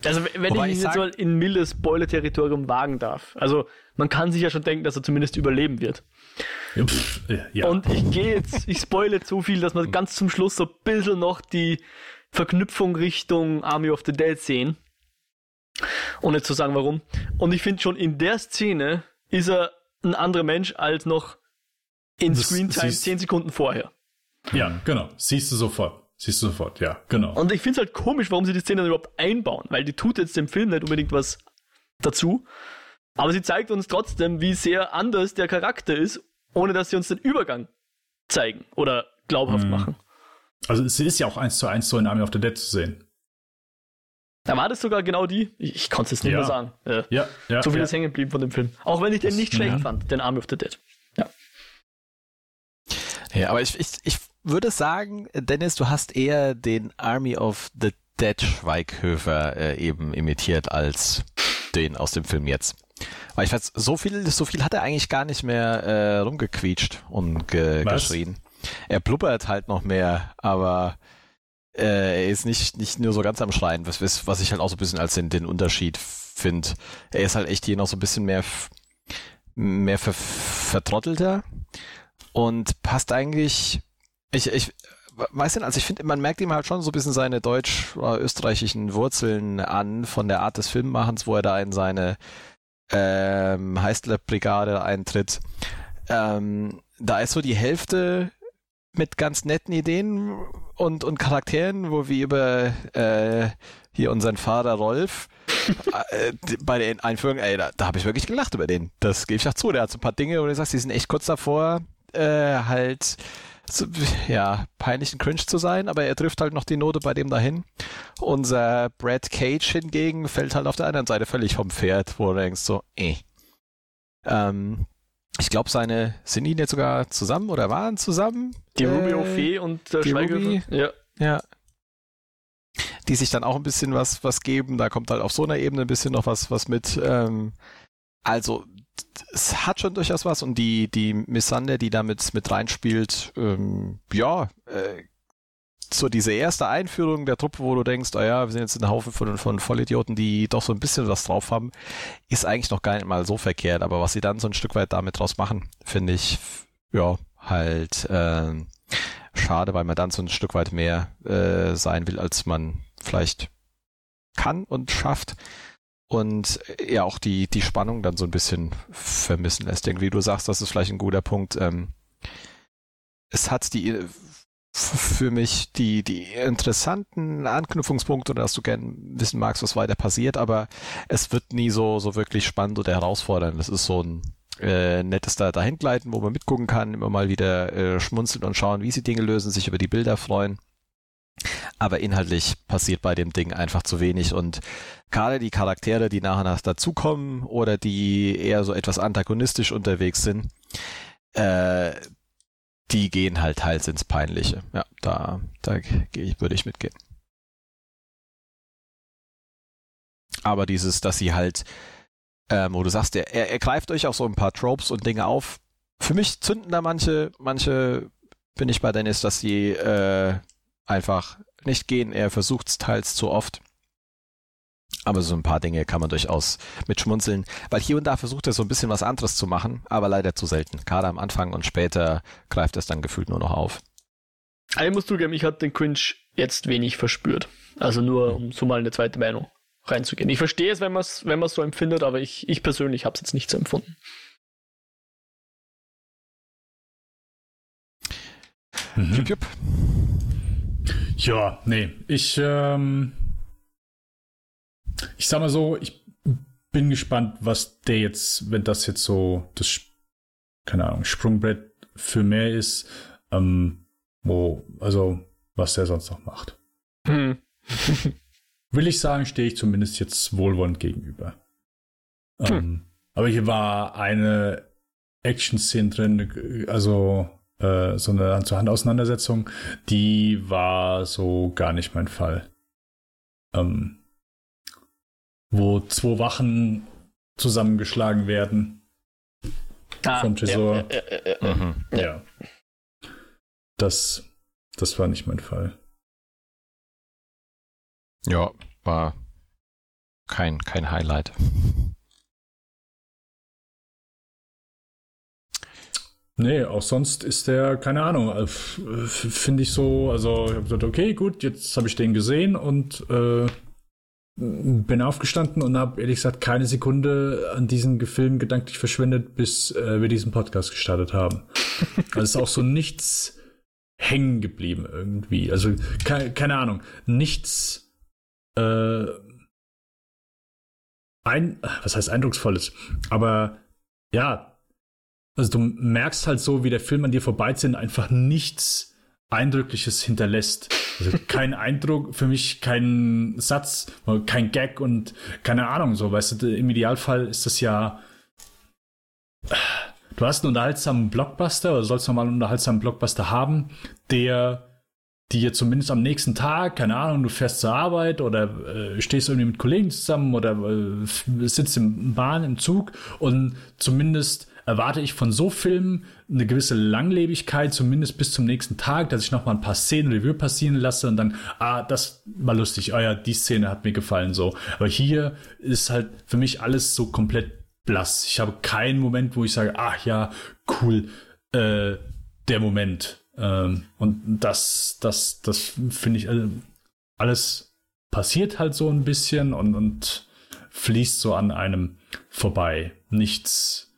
Also wenn Wobei ich ihn jetzt mal in mildes Spoiler-Territorium wagen darf. Also man kann sich ja schon denken, dass er zumindest überleben wird. Ja, pff, ja. Und ich gehe jetzt, ich spoile zu viel, dass man ganz zum Schluss so ein bisschen noch die Verknüpfung Richtung Army of the Dead sehen. Ohne zu sagen warum. Und ich finde schon in der Szene ist er ein anderer Mensch als noch in Screentime zehn Sekunden vorher. Ja, genau. Siehst du sofort. Siehst du sofort, ja, genau. Und ich finde es halt komisch, warum sie die Szene überhaupt einbauen, weil die tut jetzt dem Film nicht unbedingt was dazu. Aber sie zeigt uns trotzdem, wie sehr anders der Charakter ist, ohne dass sie uns den Übergang zeigen oder glaubhaft mhm. machen. Also es ist ja auch eins zu eins so in Army of the Dead zu sehen. Da war das sogar genau die. Ich, ich konnte es nicht ja. mehr sagen. Äh, ja, ja, so viel ja. ist hängen geblieben von dem Film. Auch wenn ich den nicht schlecht ja. fand, den Army of the Dead. Ja. Ja, aber ich, ich, ich würde sagen, Dennis, du hast eher den Army of the Dead Schweighöfer äh, eben imitiert als den aus dem Film jetzt. Weil ich weiß, so viel, so viel hat er eigentlich gar nicht mehr äh, rumgequietscht und ge geschrien er blubbert halt noch mehr, aber äh, er ist nicht, nicht nur so ganz am Schreien, was, was ich halt auch so ein bisschen als den, den Unterschied finde. Er ist halt echt hier noch so ein bisschen mehr, mehr ver, vertrottelter und passt eigentlich, ich, ich, weiß nicht, also ich finde, man merkt ihm halt schon so ein bisschen seine deutsch-österreichischen Wurzeln an von der Art des Filmmachens, wo er da in seine ähm, Heistler-Brigade eintritt. Ähm, da ist so die Hälfte mit ganz netten Ideen und, und Charakteren, wo wir über äh, hier unseren Vater Rolf äh, bei der Einführung, ey, da, da habe ich wirklich gelacht über den. Das gebe ich auch zu. Der hat so ein paar Dinge, wo du sagst, die sind echt kurz davor, äh, halt so, ja, peinlichen Cringe zu sein, aber er trifft halt noch die Note bei dem dahin. Unser Brad Cage hingegen fällt halt auf der anderen Seite völlig vom Pferd, wo du denkst so, eh. Ähm, ich glaube, seine, sind die jetzt sogar zusammen oder waren zusammen? Die äh, Rubio Fee und der Schweighöfer. Ja. Ja. Die sich dann auch ein bisschen was, was geben. Da kommt halt auf so einer Ebene ein bisschen noch was, was mit. Ähm, also, es hat schon durchaus was und die, die Missande, die damit mit reinspielt, ähm, ja, äh, so diese erste Einführung der Truppe, wo du denkst, ah ja, wir sind jetzt ein Haufen von, von Vollidioten, die doch so ein bisschen was drauf haben, ist eigentlich noch gar nicht mal so verkehrt. Aber was sie dann so ein Stück weit damit draus machen, finde ich, ja, halt äh, schade, weil man dann so ein Stück weit mehr äh, sein will, als man vielleicht kann und schafft. Und äh, ja, auch die, die Spannung dann so ein bisschen vermissen lässt. Irgendwie, du sagst, das ist vielleicht ein guter Punkt. Ähm, es hat die für mich die, die interessanten Anknüpfungspunkte oder dass du gern wissen magst, was weiter passiert, aber es wird nie so, so wirklich spannend oder herausfordernd. Es ist so ein äh, nettes da dahingleiten, wo man mitgucken kann, immer mal wieder äh, schmunzeln und schauen, wie sie Dinge lösen, sich über die Bilder freuen. aber inhaltlich passiert bei dem Ding einfach zu wenig und gerade die Charaktere, die nach und nach dazukommen oder die eher so etwas antagonistisch unterwegs sind, äh, die gehen halt teils ins Peinliche. Ja, da, da würde ich mitgehen. Aber dieses, dass sie halt, ähm, wo du sagst, er, er greift euch auch so ein paar Tropes und Dinge auf. Für mich zünden da manche, manche bin ich bei Dennis, dass sie äh, einfach nicht gehen. Er versucht es teils zu oft. Aber so ein paar Dinge kann man durchaus mitschmunzeln, weil hier und da versucht er so ein bisschen was anderes zu machen, aber leider zu selten. Gerade am Anfang und später greift es dann gefühlt nur noch auf. Ich muss zugeben, ich hatte den Cringe jetzt wenig verspürt. Also nur, um so mal eine zweite Meinung reinzugehen. Ich verstehe es, wenn man es wenn so empfindet, aber ich, ich persönlich habe es jetzt nicht so empfunden. Mhm. Jupp, jupp. Ja, nee, ich, ähm, ich sag mal so, ich bin gespannt, was der jetzt, wenn das jetzt so das, keine Ahnung, Sprungbrett für mehr ist, ähm, wo, also, was der sonst noch macht. Hm. Will ich sagen, stehe ich zumindest jetzt wohlwollend gegenüber. Hm. Ähm, aber hier war eine Action-Szene drin, also äh, so eine Hand-zu-Hand-Auseinandersetzung, die war so gar nicht mein Fall. Ähm, wo zwei Wachen zusammengeschlagen werden. Ah, vom Tresor. Ja, ja, ja, mhm. ja. Das, das war nicht mein Fall. Ja, war kein, kein Highlight. Nee, auch sonst ist der, keine Ahnung, äh, finde ich so, also ich habe gesagt, okay, gut, jetzt habe ich den gesehen und äh, bin aufgestanden und habe ehrlich gesagt keine Sekunde an diesen Film gedanklich verschwendet, bis äh, wir diesen Podcast gestartet haben. also ist auch so nichts hängen geblieben irgendwie. Also ke keine Ahnung, nichts äh, ein, was heißt eindrucksvolles, aber ja, also du merkst halt so, wie der Film an dir vorbeizieht, einfach nichts Eindrückliches hinterlässt. Also kein Eindruck, für mich kein Satz, kein Gag und keine Ahnung, so, weißt du, im Idealfall ist das ja. Du hast einen unterhaltsamen Blockbuster oder sollst nochmal einen unterhaltsamen Blockbuster haben, der dir zumindest am nächsten Tag, keine Ahnung, du fährst zur Arbeit oder äh, stehst irgendwie mit Kollegen zusammen oder äh, sitzt im Bahn, im Zug und zumindest erwarte ich von so Filmen eine gewisse Langlebigkeit, zumindest bis zum nächsten Tag, dass ich noch mal ein paar Szenen Review passieren lasse und dann, ah, das war lustig, oh ja, die Szene hat mir gefallen, so. Aber hier ist halt für mich alles so komplett blass. Ich habe keinen Moment, wo ich sage, ach ja, cool, äh, der Moment. Ähm, und das, das, das finde ich, also, alles passiert halt so ein bisschen und, und fließt so an einem vorbei. Nichts,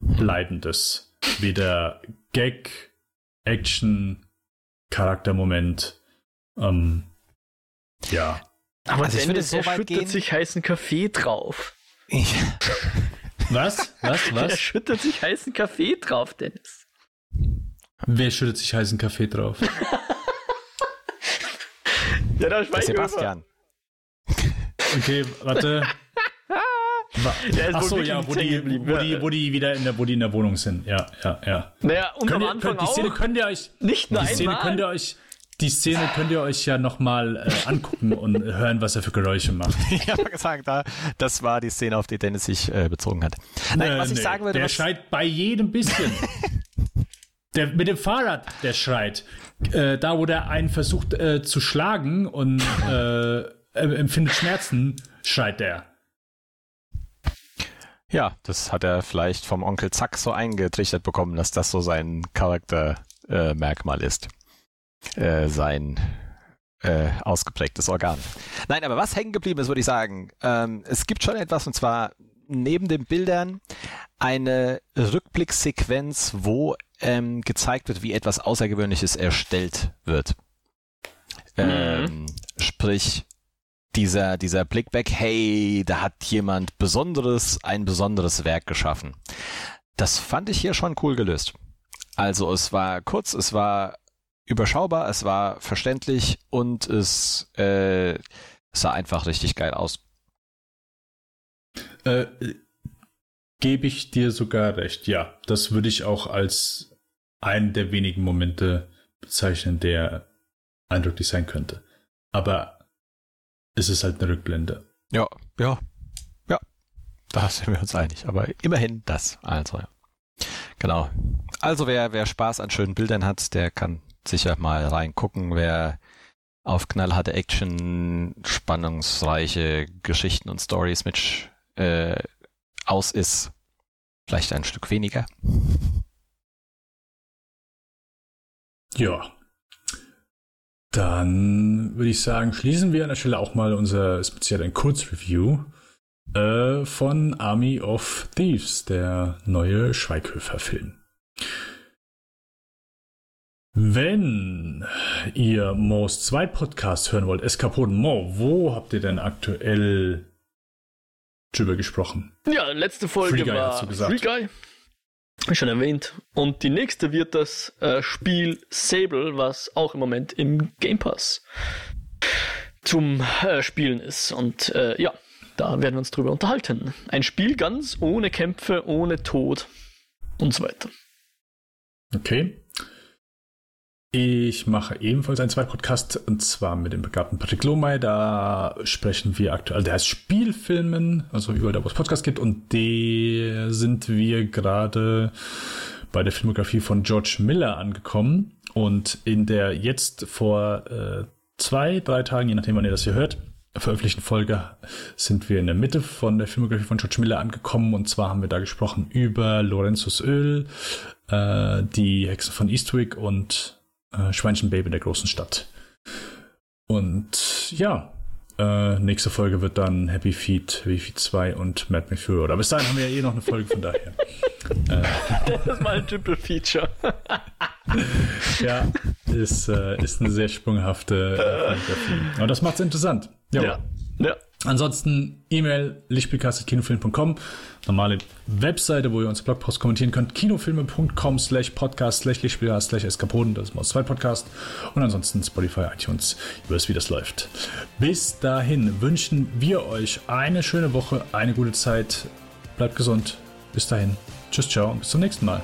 Bleibendes. Weder Gag, Action, Charaktermoment. Ähm, ja. Aber also Dennis, so schüttet gehen. sich heißen Kaffee drauf. Ich. Was? Was? Was? Er schüttet sich heißen Kaffee drauf, Dennis. Wer schüttet sich heißen Kaffee drauf? ja, da Sebastian. Okay, warte. Ach so, ja, wo die, wo, die, wo die wieder in der, wo die in der Wohnung sind. Ja, ja, ja. Naja, und könnt am Anfang könnt, die Szene könnt ihr euch, nicht die Szene einmal. könnt ihr euch, die Szene könnt ihr euch ja nochmal äh, angucken und hören, was er für Geräusche macht. ich habe gesagt, da, das war die Szene, auf die Dennis sich äh, bezogen hat. Nein, äh, was ich sagen würde, der was... schreit bei jedem bisschen. der mit dem Fahrrad, der schreit. Äh, da, wo der einen versucht äh, zu schlagen und äh, empfindet Schmerzen, schreit der. Ja, das hat er vielleicht vom Onkel Zack so eingetrichtert bekommen, dass das so sein Charaktermerkmal äh, ist. Äh, sein äh, ausgeprägtes Organ. Nein, aber was hängen geblieben ist, würde ich sagen, ähm, es gibt schon etwas, und zwar neben den Bildern eine Rückblicksequenz, wo ähm, gezeigt wird, wie etwas Außergewöhnliches erstellt wird. Mhm. Ähm, sprich, dieser, dieser Blickback, hey, da hat jemand Besonderes, ein besonderes Werk geschaffen. Das fand ich hier schon cool gelöst. Also es war kurz, es war überschaubar, es war verständlich und es äh, sah einfach richtig geil aus. Äh, Gebe ich dir sogar recht, ja. Das würde ich auch als einen der wenigen Momente bezeichnen, der eindrücklich sein könnte. Aber es ist halt eine Rückblende. Ja, ja, ja. Da sind wir uns einig. Aber immerhin das. Also, ja. Genau. Also wer, wer Spaß an schönen Bildern hat, der kann sicher mal reingucken. Wer auf knallharte Action, spannungsreiche Geschichten und Stories mit äh, aus ist, vielleicht ein Stück weniger. Ja. Dann würde ich sagen, schließen wir an der Stelle auch mal unser speziell ein Kurzreview äh, von Army of Thieves, der neue Schweighöfer-Film. Wenn ihr Mo's 2 Podcast hören wollt, Eskapoden Mo, wo habt ihr denn aktuell drüber gesprochen? Ja, letzte Folge Free war Free Guy. Schon erwähnt. Und die nächste wird das äh, Spiel Sable, was auch im Moment im Game Pass zum äh, Spielen ist. Und äh, ja, da werden wir uns drüber unterhalten. Ein Spiel ganz ohne Kämpfe, ohne Tod und so weiter. Okay. Ich mache ebenfalls einen zweiten Podcast und zwar mit dem begabten Patrick Lohmey. Da sprechen wir aktuell, der heißt Spielfilmen, also überall da, wo es Podcast gibt. Und der sind wir gerade bei der Filmografie von George Miller angekommen. Und in der jetzt vor äh, zwei, drei Tagen, je nachdem, wann ihr das hier hört, veröffentlichten Folge sind wir in der Mitte von der Filmografie von George Miller angekommen. Und zwar haben wir da gesprochen über Lorenzos Öl, äh, die Hexe von Eastwick und äh, Schweinchenbaby in der großen Stadt. Und ja, äh, nächste Folge wird dann Happy Feet, Happy Feet 2 und Mad Max Fury. Aber bis dahin haben wir ja eh noch eine Folge von daher. äh, das ist mal ein Triple Feature. ja, ist, äh, ist eine sehr sprunghafte äh, Aber das macht es interessant. Ja. ja. ja. Ansonsten E-Mail lichtspielcast.kinofilm.com, normale Webseite, wo ihr uns Blogpost kommentieren könnt, kinofilme.com slash podcast slash lichtspielcast slash eskapoden, das ist Maus 2 Podcast und ansonsten Spotify, iTunes, ihr wisst, wie das läuft. Bis dahin wünschen wir euch eine schöne Woche, eine gute Zeit, bleibt gesund, bis dahin, tschüss, ciao und bis zum nächsten Mal.